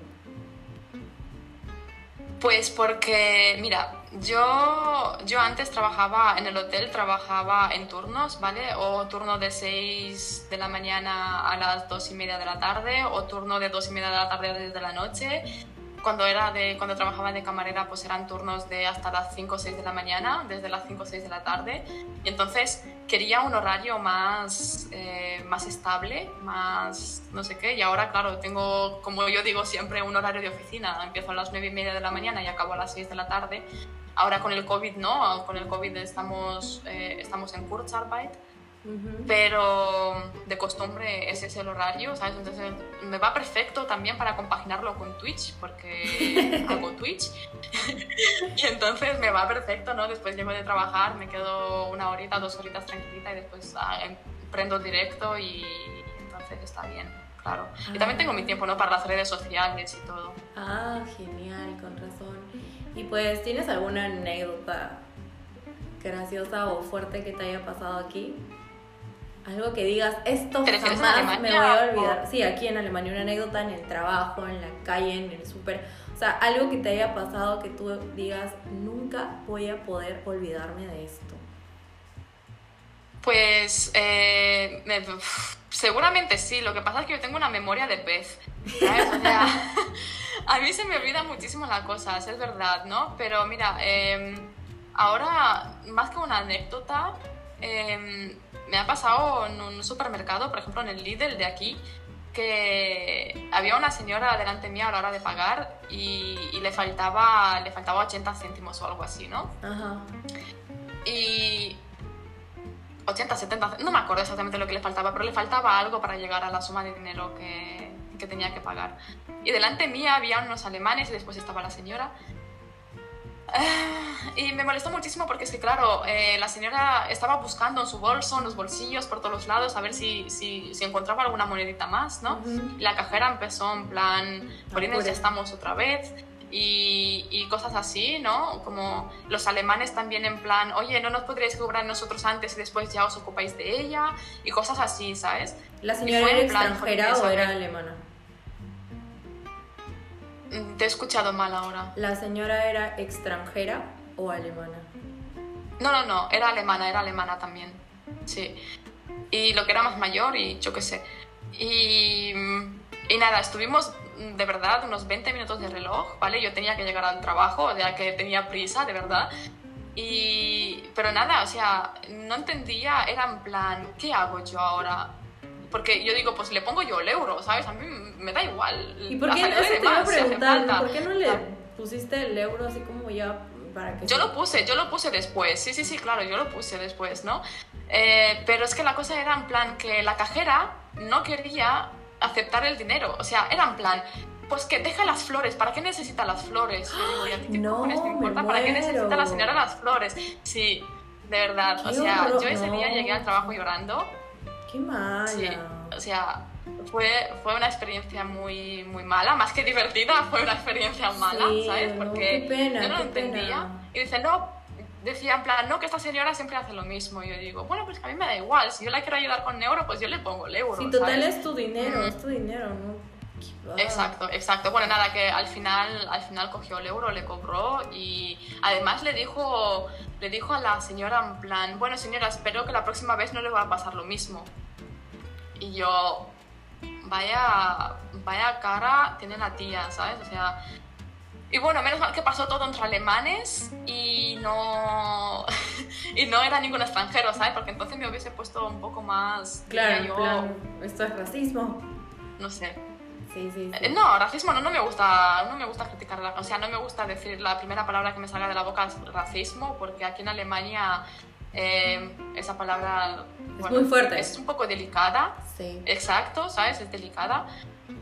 Speaker 2: Pues porque, mira, yo, yo antes trabajaba en el hotel, trabajaba en turnos, ¿vale? O turno de 6 de la mañana a las 2 y media de la tarde, o turno de 2 y media de la tarde desde la noche cuando, era de, cuando trabajaba de camarera, pues eran turnos de hasta las 5 o 6 de la mañana, desde las 5 o 6 de la tarde. Y entonces quería un horario más, eh, más estable, más no sé qué. Y ahora, claro, tengo, como yo digo siempre, un horario de oficina. Empiezo a las 9 y media de la mañana y acabo a las 6 de la tarde. Ahora con el COVID no, con el COVID estamos, eh, estamos en Kurzarbeit pero de costumbre ese es el horario, ¿sabes? Entonces me va perfecto también para compaginarlo con Twitch, porque hago Twitch. y entonces me va perfecto, ¿no? Después llego de trabajar, me quedo una horita, dos horitas tranquilita y después ah, em, prendo directo y entonces está bien, claro. Y también tengo mi ah. tiempo, ¿no? Para las redes sociales y todo.
Speaker 1: Ah, genial, con razón. Y pues, ¿tienes alguna anécdota graciosa o fuerte que te haya pasado aquí? Algo que digas, esto jamás me voy a olvidar. Sí, aquí en Alemania, una anécdota en el trabajo, en la calle, en el súper. O sea, algo que te haya pasado que tú digas, nunca voy a poder olvidarme de esto.
Speaker 2: Pues eh, seguramente sí, lo que pasa es que yo tengo una memoria de pez. a mí se me olvida muchísimo las cosas, es verdad, ¿no? Pero mira, em, ahora más que una anécdota, em, me ha pasado en un supermercado, por ejemplo en el Lidl de aquí, que había una señora delante mía a la hora de pagar y, le, faltaba, le faltaba 80 céntimos o algo así, ¿no? Ajá. Y 80, 70, no me acuerdo exactamente lo que le faltaba, pero le faltaba algo para llegar a la suma de dinero que, que tenía que pagar. Y delante mía había unos alemanes y después estaba la señora y me molestó muchísimo porque es que, claro, eh, la señora estaba buscando en su bolso, en los bolsillos, por todos los lados, a ver si, si, si encontraba alguna monedita más, ¿no? Y la cajera empezó en plan, por ya estamos otra vez. Y, y, cosas así, ¿no? Como los alemanes también en plan, oye, no nos podríais cobrar nosotros antes y después ya os ocupáis de ella, y cosas así, ¿sabes?
Speaker 1: ¿La señora era extranjera o era alemana?
Speaker 2: Te he escuchado mal ahora.
Speaker 1: ¿La señora era extranjera o alemana?
Speaker 2: No, no, no, era alemana, era alemana también. Sí. Y lo que era más mayor y yo qué sé. Y, y nada, estuvimos de verdad unos 20 minutos de reloj, ¿vale? Yo tenía que llegar al trabajo, ya que tenía prisa, de verdad. Y, pero nada, o sea, no entendía, era en plan, ¿qué hago yo ahora? Porque yo digo, pues le pongo yo el euro, ¿sabes? A mí me da igual.
Speaker 1: ¿Y por qué, eso te iba a preguntar, ¿por qué no le pusiste el euro así como ya para que...
Speaker 2: Yo lo puse, yo lo puse después, sí, sí, sí, claro, yo lo puse después, ¿no? Eh, pero es que la cosa era en plan que la cajera no quería aceptar el dinero, o sea, era en plan, pues que deja las flores, ¿para qué necesita las flores? Yo digo, ¿y a ti qué
Speaker 1: No,
Speaker 2: cojones te importa? ¿Para qué necesita la señora las flores? Sí, de verdad.
Speaker 1: Qué
Speaker 2: o sea,
Speaker 1: horror,
Speaker 2: yo ese día
Speaker 1: no.
Speaker 2: llegué al trabajo llorando.
Speaker 1: Qué mala.
Speaker 2: Sí, o sea, fue, fue una experiencia muy, muy mala, más que divertida, fue una experiencia mala,
Speaker 1: Sí,
Speaker 2: ¿sabes?
Speaker 1: no,
Speaker 2: Porque
Speaker 1: qué pena,
Speaker 2: yo no lo entendía.
Speaker 1: pena.
Speaker 2: Y dice, no, decía en plan, no, que esta señora siempre hace lo mismo. Y yo digo, bueno, pues a mí me da igual, si yo la quiero ayudar con euro, pues yo le pongo el euro.
Speaker 1: Sí, total
Speaker 2: ¿sabes?
Speaker 1: es tu dinero,
Speaker 2: Mm.
Speaker 1: es tu dinero, ¿no?
Speaker 2: Exacto, exacto. Bueno, nada, que al final, al final cogió el euro, le cobró y además le dijo, le dijo a la señora en plan, bueno señora, espero que la próxima vez no le va a pasar lo mismo. Y yo, vaya, vaya cara tiene la tía, ¿sabes? O sea, y bueno, menos mal que pasó todo entre alemanes y no, y no era ningún extranjero, ¿sabes? Porque entonces me hubiese puesto un poco más,
Speaker 1: Claro,
Speaker 2: yo,
Speaker 1: plan, esto es racismo.
Speaker 2: no sé,
Speaker 1: Sí, sí, sí.
Speaker 2: eh, No, racismo no, no me gusta, no me gusta criticar, o sea, no me gusta decir la primera palabra que me salga de la boca es racismo, porque aquí en Alemania eh, esa palabra
Speaker 1: muy fuerte.
Speaker 2: es un poco delicada,
Speaker 1: Sí.
Speaker 2: exacto, ¿sabes? Es delicada.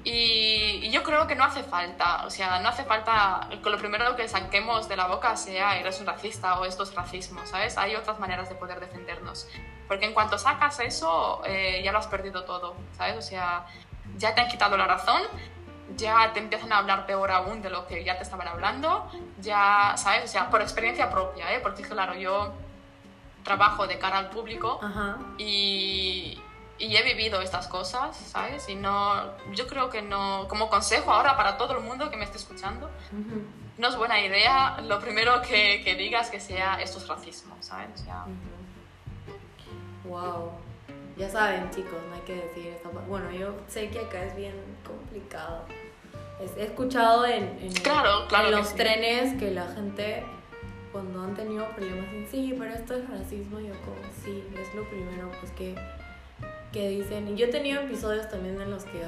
Speaker 2: Y, y yo creo que no hace falta, o sea, no hace falta que lo primero que saquemos de la boca sea eres un racista o esto es racismo, ¿sabes? Hay otras maneras de poder defendernos. Porque en cuanto sacas eso, eh, ya lo has perdido todo, ¿sabes? O sea, ya te han quitado la razón, ya te empiezan a hablar peor aún de lo que ya te estaban hablando, ya, ¿sabes? O sea, por experiencia propia, ¿eh? Porque claro, yo trabajo de cara al público
Speaker 1: Ajá.
Speaker 2: y, y he vivido estas cosas, ¿sabes? Y no, yo creo que no, como consejo ahora para todo el mundo que me esté escuchando,
Speaker 1: Ujú,
Speaker 2: no es buena idea lo primero que, que digas que sea esto es racismo, ¿sabes? O sea,
Speaker 1: Wow. Ya saben, chicos, no hay que decir esta Bueno, yo sé que acá es bien complicado. He escuchado en, en-
Speaker 2: Claro, claro
Speaker 1: en
Speaker 2: que
Speaker 1: los
Speaker 2: sí.
Speaker 1: trenes que la gente, cuando han tenido problemas, dicen, sí, pero esto es racismo. Yo, como, sí, es lo primero pues que, que dicen. Y yo he tenido episodios también en los que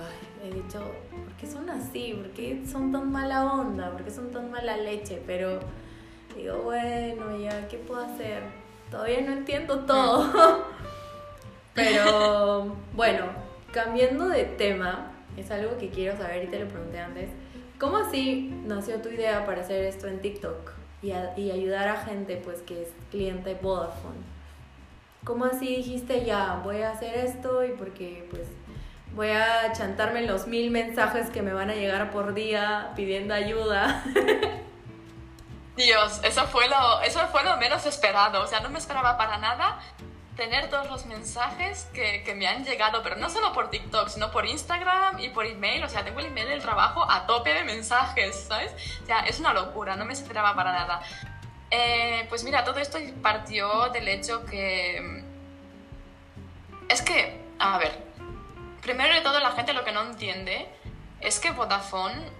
Speaker 1: he dicho, ¿por qué son así? ¿Por qué son tan mala onda? ¿Por qué son tan mala leche? Pero digo, bueno, ya, ¿qué puedo hacer? Todavía no entiendo todo. Pero bueno, cambiando de tema, es algo que quiero saber y te lo pregunté antes. ¿Cómo así nació tu idea para hacer esto en TikTok y, ayudar a gente pues que es cliente Vodafone? ¿Cómo así dijiste ya, voy a hacer esto y porque pues voy a chantarme los mil mensajes que me van a llegar por día pidiendo ayuda?
Speaker 2: Dios, eso fue, lo, eso fue lo menos esperado, o sea, no me esperaba para nada tener todos los mensajes que, que me han llegado, pero no solo por TikTok, sino por Instagram y por email, o sea, tengo el email del trabajo a tope de mensajes, ¿sabes? O sea, es una locura, no me esperaba para nada. Eh, pues mira, todo esto partió del hecho que... Es que, a ver, primero de todo la gente lo que no entiende es que Vodafone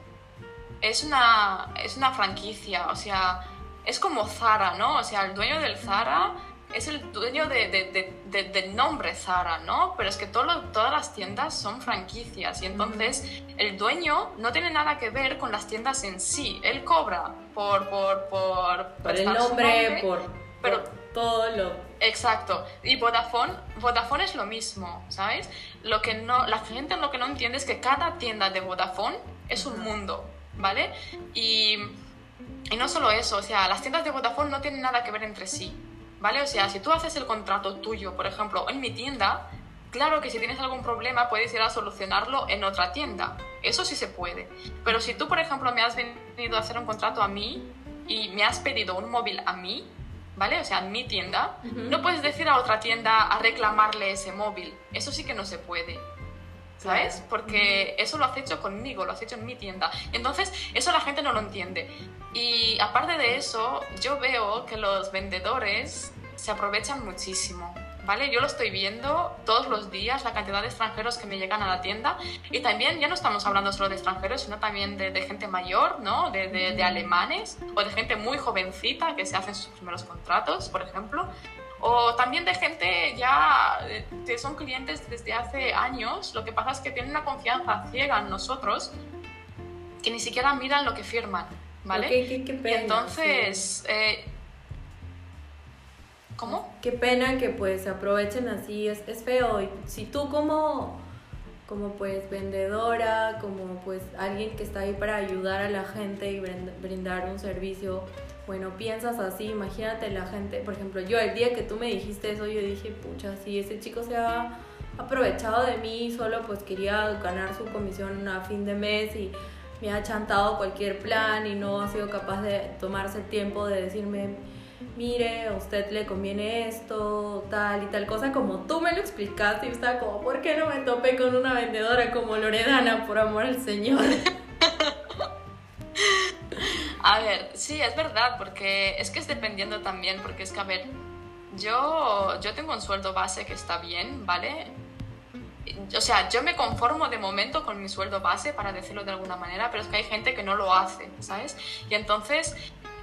Speaker 2: es una, es una franquicia, o sea, es como Zara, ¿no? O sea, el dueño del Zara es el dueño de, de- de- de- del nombre Zara, ¿no? Pero es que todo lo- todas las tiendas son franquicias y entonces el dueño no tiene nada que ver con las tiendas en sí. Él cobra por... Por, por,
Speaker 1: Por el
Speaker 2: su
Speaker 1: nombre, por,
Speaker 2: pero-
Speaker 1: por todo lo...
Speaker 2: Exacto. Y Vodafone, Vodafone es lo mismo, ¿sabes? Lo que no, la gente lo que no entiende es que cada tienda de Vodafone es un mundo, ¿vale? Y, y no solo eso, o sea, las tiendas de Vodafone no tienen nada que ver entre sí, ¿vale? O sea, si tú haces el contrato tuyo, por ejemplo, en mi tienda, claro que si tienes algún problema puedes ir a solucionarlo en otra tienda. Eso sí se puede. Pero si tú, por ejemplo, me has venido a hacer un contrato a mí y me has pedido un móvil a mí, ¿vale? O sea, en mi tienda, no puedes decir a otra tienda a reclamarle ese móvil. Eso sí que no se puede. ¿Sabes? Porque eso lo has hecho conmigo, lo has hecho en mi tienda. Entonces, eso la gente no lo entiende. Y aparte de eso, yo veo que los vendedores se aprovechan muchísimo. ¿Vale? Yo lo estoy viendo todos los días, la cantidad de extranjeros que me llegan a la tienda. Y también ya no estamos hablando solo de extranjeros, sino también de, de gente mayor, ¿no? De, de- de alemanes o de gente muy jovencita que se hacen sus primeros contratos, por ejemplo. O también de gente ya eh, que son clientes desde hace años. Lo que pasa es que tienen una confianza ciega en nosotros que ni siquiera miran lo que firman, ¿vale?
Speaker 1: Ok, qué, qué
Speaker 2: Y entonces, eh, ¿cómo?
Speaker 1: Qué pena que pues se aprovechen así, es, es feo. Y si tú como, como pues vendedora, como pues alguien que está ahí para ayudar a la gente y brindar un servicio. Bueno, piensas así, imagínate la gente, por ejemplo, yo el día que tú me dijiste eso, yo dije, pucha, si ese chico se ha aprovechado de mí, solo pues quería ganar su comisión a fin de mes y me ha chantado cualquier plan y no ha sido capaz de tomarse el tiempo de decirme, mire, a usted le conviene esto, tal y tal cosa, como tú me lo explicaste y estaba como, ¿por qué no me topé con una vendedora como Loredana, por amor al Señor?
Speaker 2: A ver, sí, es verdad, porque es que es dependiendo también, porque es que, a ver, yo, yo tengo un sueldo base que está bien, ¿vale? O sea, yo me conformo de momento con mi sueldo base, para decirlo de alguna manera, pero es que hay gente que no lo hace, ¿sabes? Y entonces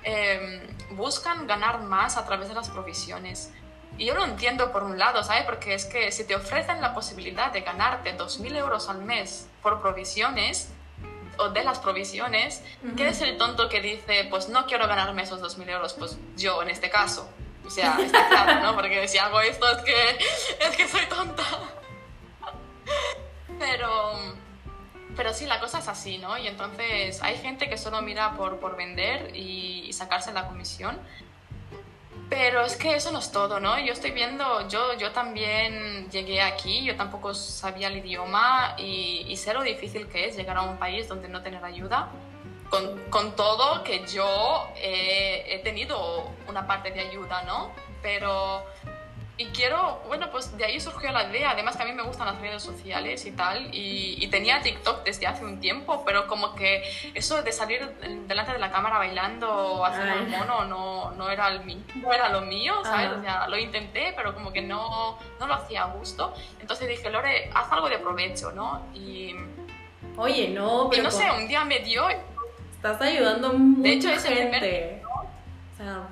Speaker 2: Em, buscan ganar más a través de las provisiones. Y yo lo entiendo por un lado, ¿sabes? Porque es que si te ofrecen la posibilidad de ganarte 2.000 euros al mes por provisiones, o de las provisiones, ¿quién es el tonto que dice, pues no quiero ganarme esos 2.000 euros? Pues yo, en este caso. O sea, está claro, ¿no? Porque si hago esto es que, es que soy tonta. Pero pero sí, la cosa es así, ¿no? Y entonces hay gente que solo mira por, por vender y, sacarse la comisión. Pero es que eso no es todo, ¿no? Yo estoy viendo, yo, yo también llegué aquí, yo tampoco sabía el idioma y, y sé lo difícil que es llegar a un país donde no tener ayuda. Con, con todo que yo he tenido una parte de ayuda, ¿no? Pero y quiero, bueno, pues de ahí surgió la idea, además que a mí me gustan las redes sociales y tal, y, tenía TikTok desde hace un tiempo, pero como que eso de salir delante de la cámara bailando o haciendo un mono no, no, era el mío, no era lo mío, ¿sabes? O sea, lo intenté, pero como que no, no lo hacía a gusto. Entonces dije, Lore, haz algo de provecho, ¿no? Y...
Speaker 1: Oye, no,
Speaker 2: pero... Y no sé, un día me dio...
Speaker 1: Estás ayudando a mucha de hecho, gente.
Speaker 2: O sea,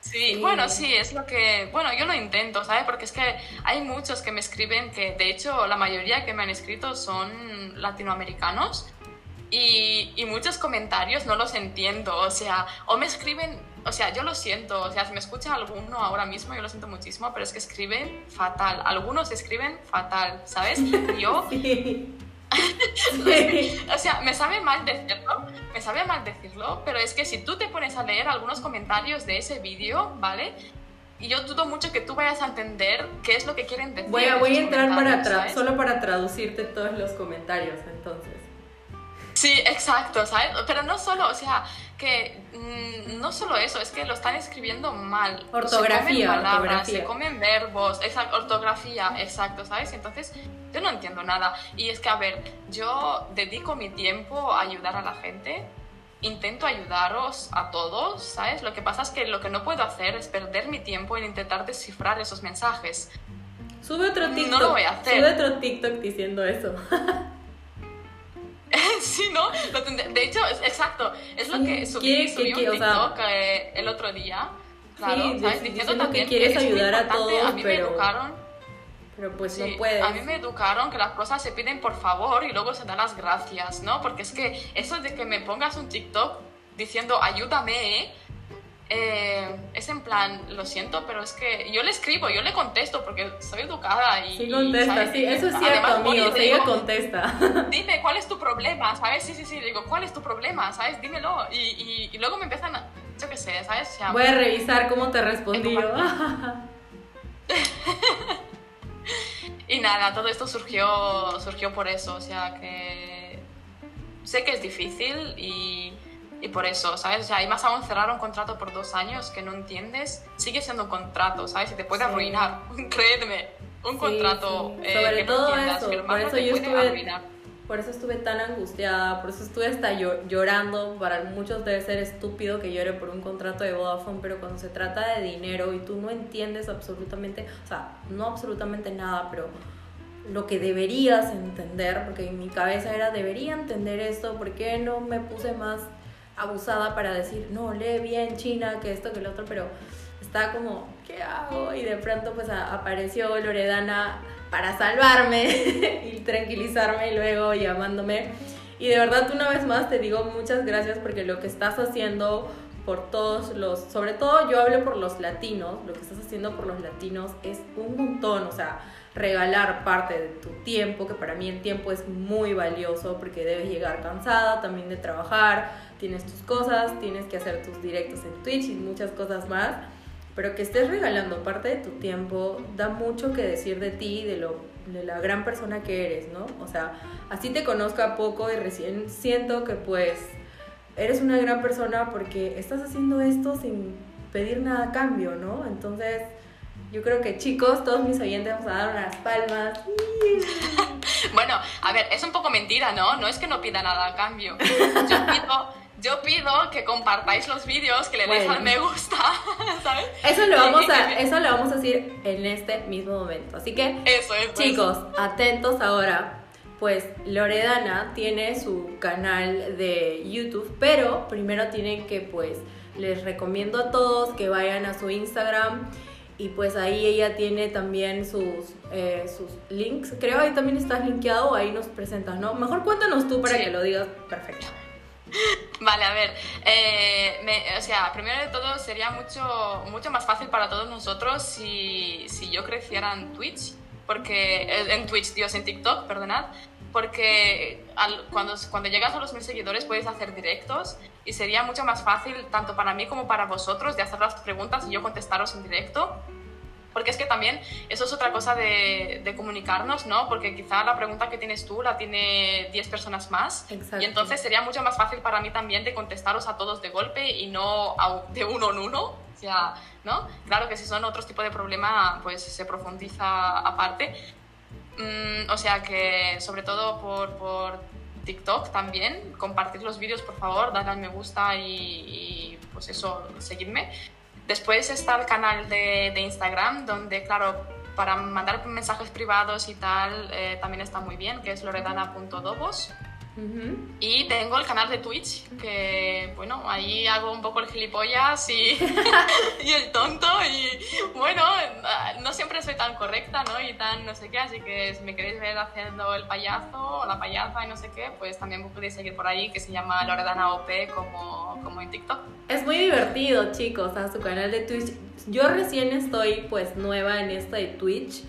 Speaker 2: Sí, bueno, sí, es lo que, bueno, yo lo intento, ¿sabes? Porque es que hay muchos que me escriben que, de hecho, la mayoría que me han escrito son latinoamericanos y, y muchos comentarios no los entiendo, o sea, o me escriben, o sea, yo lo siento, o sea, si me escucha alguno ahora mismo, yo lo siento muchísimo, pero es que escriben fatal, algunos escriben fatal, ¿sabes? Yo... o sea, me sabe mal decirlo, me sabe mal decirlo, pero es que si tú te pones a leer algunos comentarios de ese vídeo, ¿vale? Y yo dudo mucho que tú vayas a entender qué es lo que quieren decir.
Speaker 1: Voy a, voy a entrar para solo para traducirte todos los comentarios, entonces.
Speaker 2: Sí, exacto, ¿sabes? Pero no solo, o sea, que mm, no solo eso, es que lo están escribiendo mal.
Speaker 1: Ortografía. Se
Speaker 2: comen palabras,
Speaker 1: se
Speaker 2: comen verbos, exacto, ortografía, exacto, ¿sabes? Entonces, yo no entiendo nada. Y es que, a ver, yo dedico mi tiempo a ayudar a la gente, intento ayudaros a todos, ¿sabes? Lo que pasa es que lo que no puedo hacer es perder mi tiempo en intentar descifrar esos mensajes.
Speaker 1: Sube otro TikTok.
Speaker 2: No lo voy a hacer.
Speaker 1: Sube otro TikTok diciendo eso.
Speaker 2: sí, ¿no? De hecho, es, exacto. Es lo que subí, subí un TikTok eh, el otro día. Claro, sí, ¿sabes?
Speaker 1: Diciendo, que quieres ayudar a todos,
Speaker 2: a mí
Speaker 1: pero...
Speaker 2: me educaron.
Speaker 1: Pero pues no puedes.
Speaker 2: A mí me educaron que las cosas se piden por favor y luego se dan las gracias, ¿no? Porque es que eso de que me pongas un TikTok diciendo ayúdame, ¿eh? Eh, es en plan, lo siento, pero es que yo le escribo, yo le contesto porque soy educada y...
Speaker 1: Sí, contesta, sí, eso es cierto, amigo, sí, contesta.
Speaker 2: Dime, ¿cuál es tu problema? ¿Sabes? Sí, sí, sí, digo, ¿cuál es tu problema? ¿Sabes? Dímelo. Y, y, luego me empiezan, a, yo qué sé, ¿sabes?
Speaker 1: Voy a revisar cómo te respondió.
Speaker 2: y nada, todo esto surgió, surgió por eso, o sea que sé que es difícil y y por eso, ¿sabes? O sea, y más aún cerrar un contrato por dos años que no entiendes, sigue siendo un contrato, ¿sabes? Y te puede arruinar, créeme, un contrato
Speaker 1: eh, Sobre todo eso, por eso yo estuve... Por eso estuve tan angustiada, por eso estuve hasta llorando. Para muchos debe ser estúpido que llore por un contrato de Vodafone, pero cuando se trata de dinero y tú no entiendes absolutamente, o sea, no absolutamente nada, pero lo que deberías entender, porque en mi cabeza era, debería entender esto, ¿por qué no me puse más abusada para decir, no, lee bien China, que esto, que lo otro, pero está como, ¿qué hago? Y de pronto pues apareció Loredana para salvarme y tranquilizarme y luego llamándome. Y de verdad una vez más te digo muchas gracias porque lo que estás haciendo por todos los, sobre todo yo hablo por los latinos, lo que estás haciendo por los latinos es un montón, o sea, regalar parte de tu tiempo, que para mí el tiempo es muy valioso porque debes llegar cansada también de trabajar, tienes tus cosas, tienes que hacer tus directos en Twitch y muchas cosas más, pero que estés regalando parte de tu tiempo da mucho que decir de ti, de lo de la gran persona que eres, ¿no? O sea, así te conozco a poco y recién siento que pues eres una gran persona porque estás haciendo esto sin pedir nada a cambio, ¿no? Entonces, yo creo que chicos, todos mis oyentes vamos a dar unas palmas.
Speaker 2: bueno, a ver, es un poco mentira, ¿no? No es que no pida nada a cambio. Yo pido, yo pido que compartáis los vídeos, que le deis al me gusta, ¿sabes?
Speaker 1: Eso lo, vamos a, eso lo vamos a decir en este mismo momento. Así que,
Speaker 2: eso es,
Speaker 1: pues. chicos, atentos ahora. Pues Loredana tiene su canal de YouTube, pero primero tienen que, pues, les recomiendo a todos que vayan a su Instagram y pues ahí ella tiene también sus, eh, sus links. Creo ahí también estás linkeado, ahí nos presentas, ¿no? Mejor cuéntanos tú para que lo digas perfecto.
Speaker 2: Vale, a ver, eh, o sea, primero de todo sería mucho, mucho más fácil para todos nosotros si, si yo creciera en Twitch, porque eh, en Twitch, Dios, en TikTok, perdonad, porque cuando, cuando llegas a los mil seguidores puedes hacer directos y sería mucho más fácil tanto para mí como para vosotros de hacer las preguntas y yo contestaros en directo. Porque es que también eso es otra cosa de, de comunicarnos, ¿no? Porque quizá la pregunta que tienes tú la tiene 10 personas más. Y entonces sería mucho más fácil para mí también de contestaros a todos de golpe y no de uno en uno. O sea, ¿no? Claro que si son otros tipos de problema, pues se profundiza aparte. Mm, o sea que, sobre todo por, por, TikTok también, compartir los vídeos, por favor, dadle al me gusta y, pues eso, seguidme. Después está el canal de, de Instagram, donde, claro, para mandar mensajes privados y tal, eh, también está muy bien, que es loredana.dobos. Y tengo el canal de Twitch, que bueno, ahí hago un poco el gilipollas y, y, el tonto y bueno, no siempre soy tan correcta, ¿no? Y tan no sé qué, así que si me queréis ver haciendo el payaso o la payasa y no sé qué, pues también podéis seguir por ahí, que se llama Loredana OP como, como en TikTok.
Speaker 1: Es muy divertido, chicos, a su canal de Twitch. Yo recién estoy pues nueva en esta de Twitch.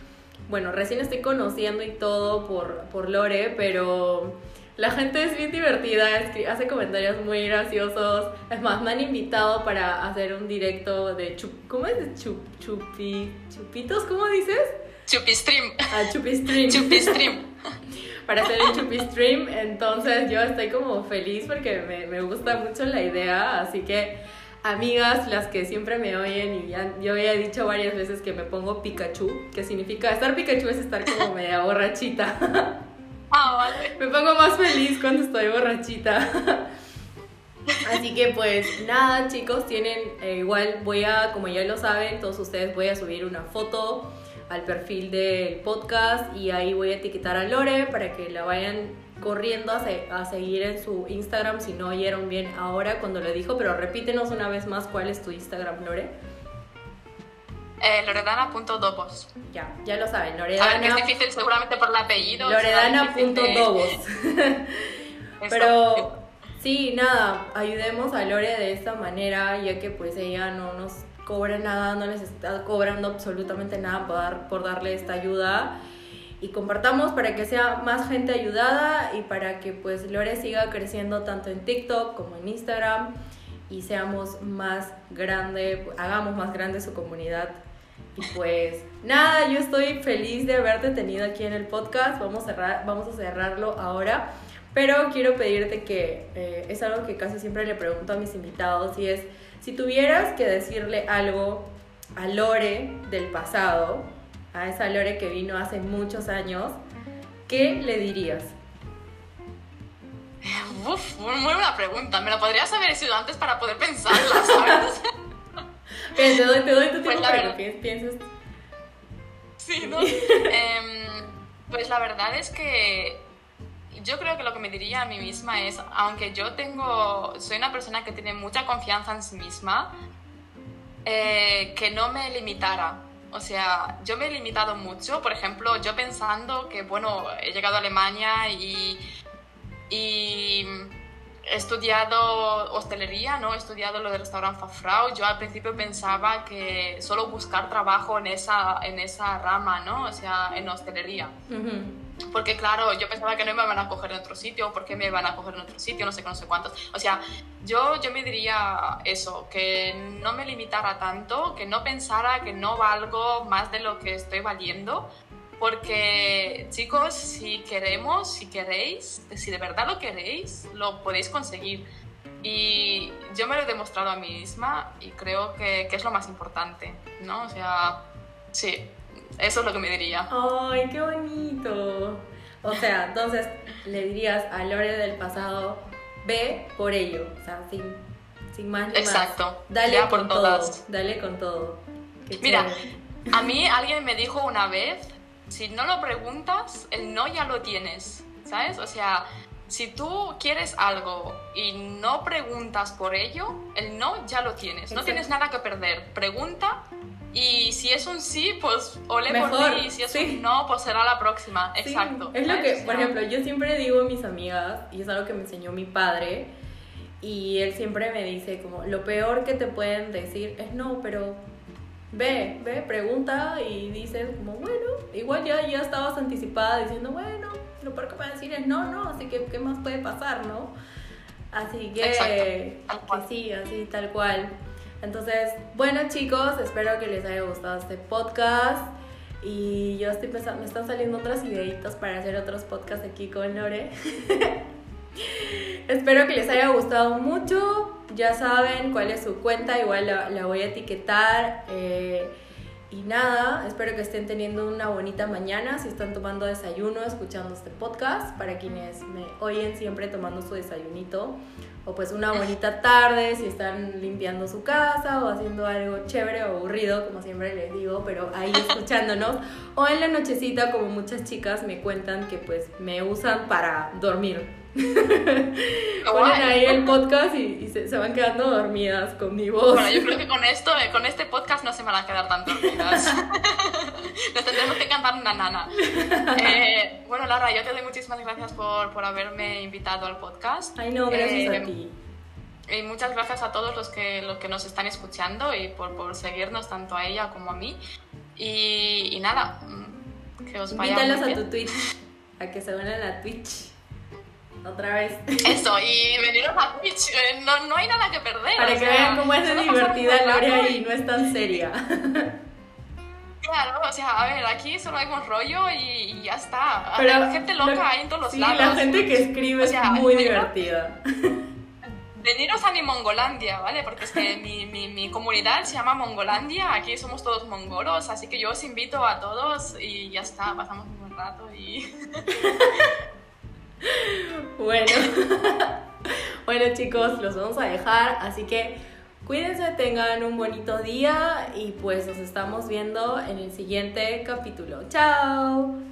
Speaker 1: Bueno, recién estoy conociendo y todo por, por Lore, pero la gente es bien divertida, hace comentarios muy graciosos. Es más, me han invitado para hacer un directo de chup, ¿cómo es? Chup, chupi, chupitos, ¿cómo dices?
Speaker 2: Chupistream.
Speaker 1: Ah, chupistream.
Speaker 2: chupistream.
Speaker 1: para hacer un chupistream, entonces yo estoy como feliz porque me, me gusta mucho la idea, así que amigas, las que siempre me oyen y ya, yo había dicho varias veces que me pongo Pikachu, que significa estar Pikachu es estar como media borrachita.
Speaker 2: Ah,
Speaker 1: Me pongo más feliz cuando estoy borrachita. Así que pues nada chicos, tienen eh, igual voy a, como ya lo saben, todos ustedes voy a subir una foto al perfil del podcast y ahí voy a etiquetar a Lore para que la vayan corriendo a, a seguir en su Instagram si no oyeron bien ahora cuando lo dijo, pero repítenos una vez más cuál es tu Instagram, Lore.
Speaker 2: Eh, Loredana.dobos.
Speaker 1: Ya, ya lo saben, Loredana.
Speaker 2: A es difícil seguramente por el apellido.
Speaker 1: Loredana.dobos. Pero sí, nada, ayudemos a Lore de esta manera, ya que pues ella no nos cobra nada, no les está cobrando absolutamente nada por, dar, por darle esta ayuda. Y compartamos para que sea más gente ayudada y para que pues Lore siga creciendo tanto en TikTok como en Instagram y seamos más grande, hagamos más grande su comunidad y pues nada, yo estoy feliz de haberte tenido aquí en el podcast. Vamos a, cerrar, vamos a cerrarlo ahora. Pero quiero pedirte que eh, es algo que casi siempre le pregunto a mis invitados y es, si tuvieras que decirle algo a Lore del pasado, a esa Lore que vino hace muchos años, ¿qué le dirías?
Speaker 2: Uf, muy buena pregunta. Me la podrías haber sido antes para poder pensarla, ¿sabes?
Speaker 1: te doy, te doy tu pues tiempo para que pienses.
Speaker 2: Sí, ¿no? Em, pues la verdad es que yo creo que lo que me diría a mí misma es, aunque yo tengo, soy una persona que tiene mucha confianza en sí misma, eh, que no me limitara. O sea, yo me he limitado mucho, por ejemplo, yo pensando que, bueno, he llegado a Alemania y, y he estudiado hostelería, ¿no? He estudiado lo del restaurante Fafrau. Yo al principio pensaba que solo buscar trabajo en esa, en esa rama, ¿no? O sea, en hostelería. Porque claro, yo pensaba que no me van a coger en otro sitio, ¿por qué me van a coger en otro sitio? No sé qué, no sé cuántos. O sea, yo, yo me diría eso, que no me limitara tanto, que no pensara que no valgo más de lo que estoy valiendo, porque chicos, si queremos, si queréis, si de verdad lo queréis, lo podéis conseguir. Y yo me lo he demostrado a mí misma y creo que, que es lo más importante, ¿no? O sea, sí, eso es lo que me diría.
Speaker 1: ¡Ay, qué bonito! O sea, entonces le dirías a Lore del pasado, ve por ello, o sea, sin, sin más ni
Speaker 2: Exacto.
Speaker 1: Dale con todo, dale con todo.
Speaker 2: Mira, a mí alguien me dijo una vez si no lo preguntas, el no ya lo tienes, ¿sabes? O sea, si tú quieres algo y no preguntas por ello, el no ya lo tienes. No tienes nada que perder. Pregunta y si es un sí, pues ole por ti. Y si es un no, pues será la próxima. Exacto.
Speaker 1: Es lo que, por ejemplo, yo siempre digo a mis amigas, y es algo que me enseñó mi padre, y él siempre me dice como, lo peor que te pueden decir es no, pero ve, ve, pregunta y dices como, bueno, igual ya, ya estabas anticipada diciendo, bueno, lo peor que pueden decir es no, no, así que ¿qué más puede pasar, no? Así que, que sí, así tal cual. Entonces, bueno chicos, espero que les haya gustado este podcast. Y yo estoy pensando, me están saliendo otras ideitas para hacer otros podcasts aquí con Lore. espero que les haya gustado mucho ya saben cuál es su cuenta, igual la, voy a etiquetar. Eh, y nada, espero que estén teniendo una bonita mañana, si están tomando desayuno, escuchando este podcast, para quienes me oyen siempre tomando su desayunito, o pues una bonita tarde, si están limpiando su casa o haciendo algo chévere o aburrido, como siempre les digo, pero ahí escuchándonos, o en la nochecita, como muchas chicas me cuentan que pues me usan para dormir. Ponen ahí el podcast y, se, van quedando dormidas con mi voz.
Speaker 2: Bueno, yo creo que con esto, eh, con este podcast no se van a quedar tan dormidas. Les tendremos que cantar una nana. Eh, bueno, Lara, yo te doy muchísimas gracias por, por haberme invitado al podcast.
Speaker 1: Ay, no, gracias a eh, ti.
Speaker 2: Y muchas gracias a todos los que, los que nos están escuchando y por, por seguirnos tanto a ella como a mí. Y, y nada, mm, que os vaya
Speaker 1: Invítalos a tu Twitch, a que se unan a Twitch otra vez.
Speaker 2: Eso, y veniros a Twitch, eh, no, no hay nada que perder.
Speaker 1: Para que vean cómo es de divertida Gloria y no es tan seria.
Speaker 2: Claro, o sea, a ver, aquí solo hay un rollo y, ya está. Pero hay gente loca ahí en todos los
Speaker 1: sí,
Speaker 2: lados.
Speaker 1: la gente que escribe es muy divertida.
Speaker 2: Veniros a mi Mongolandia, ¿vale? Porque es que mi, mi, mi, comunidad se llama Mongolandia, aquí somos todos mongolos, así que yo os invito a todos y ya está, pasamos un buen rato y...
Speaker 1: Bueno. bueno chicos, los vamos a dejar, así que cuídense, tengan un bonito día y pues nos estamos viendo en el siguiente capítulo. Chao.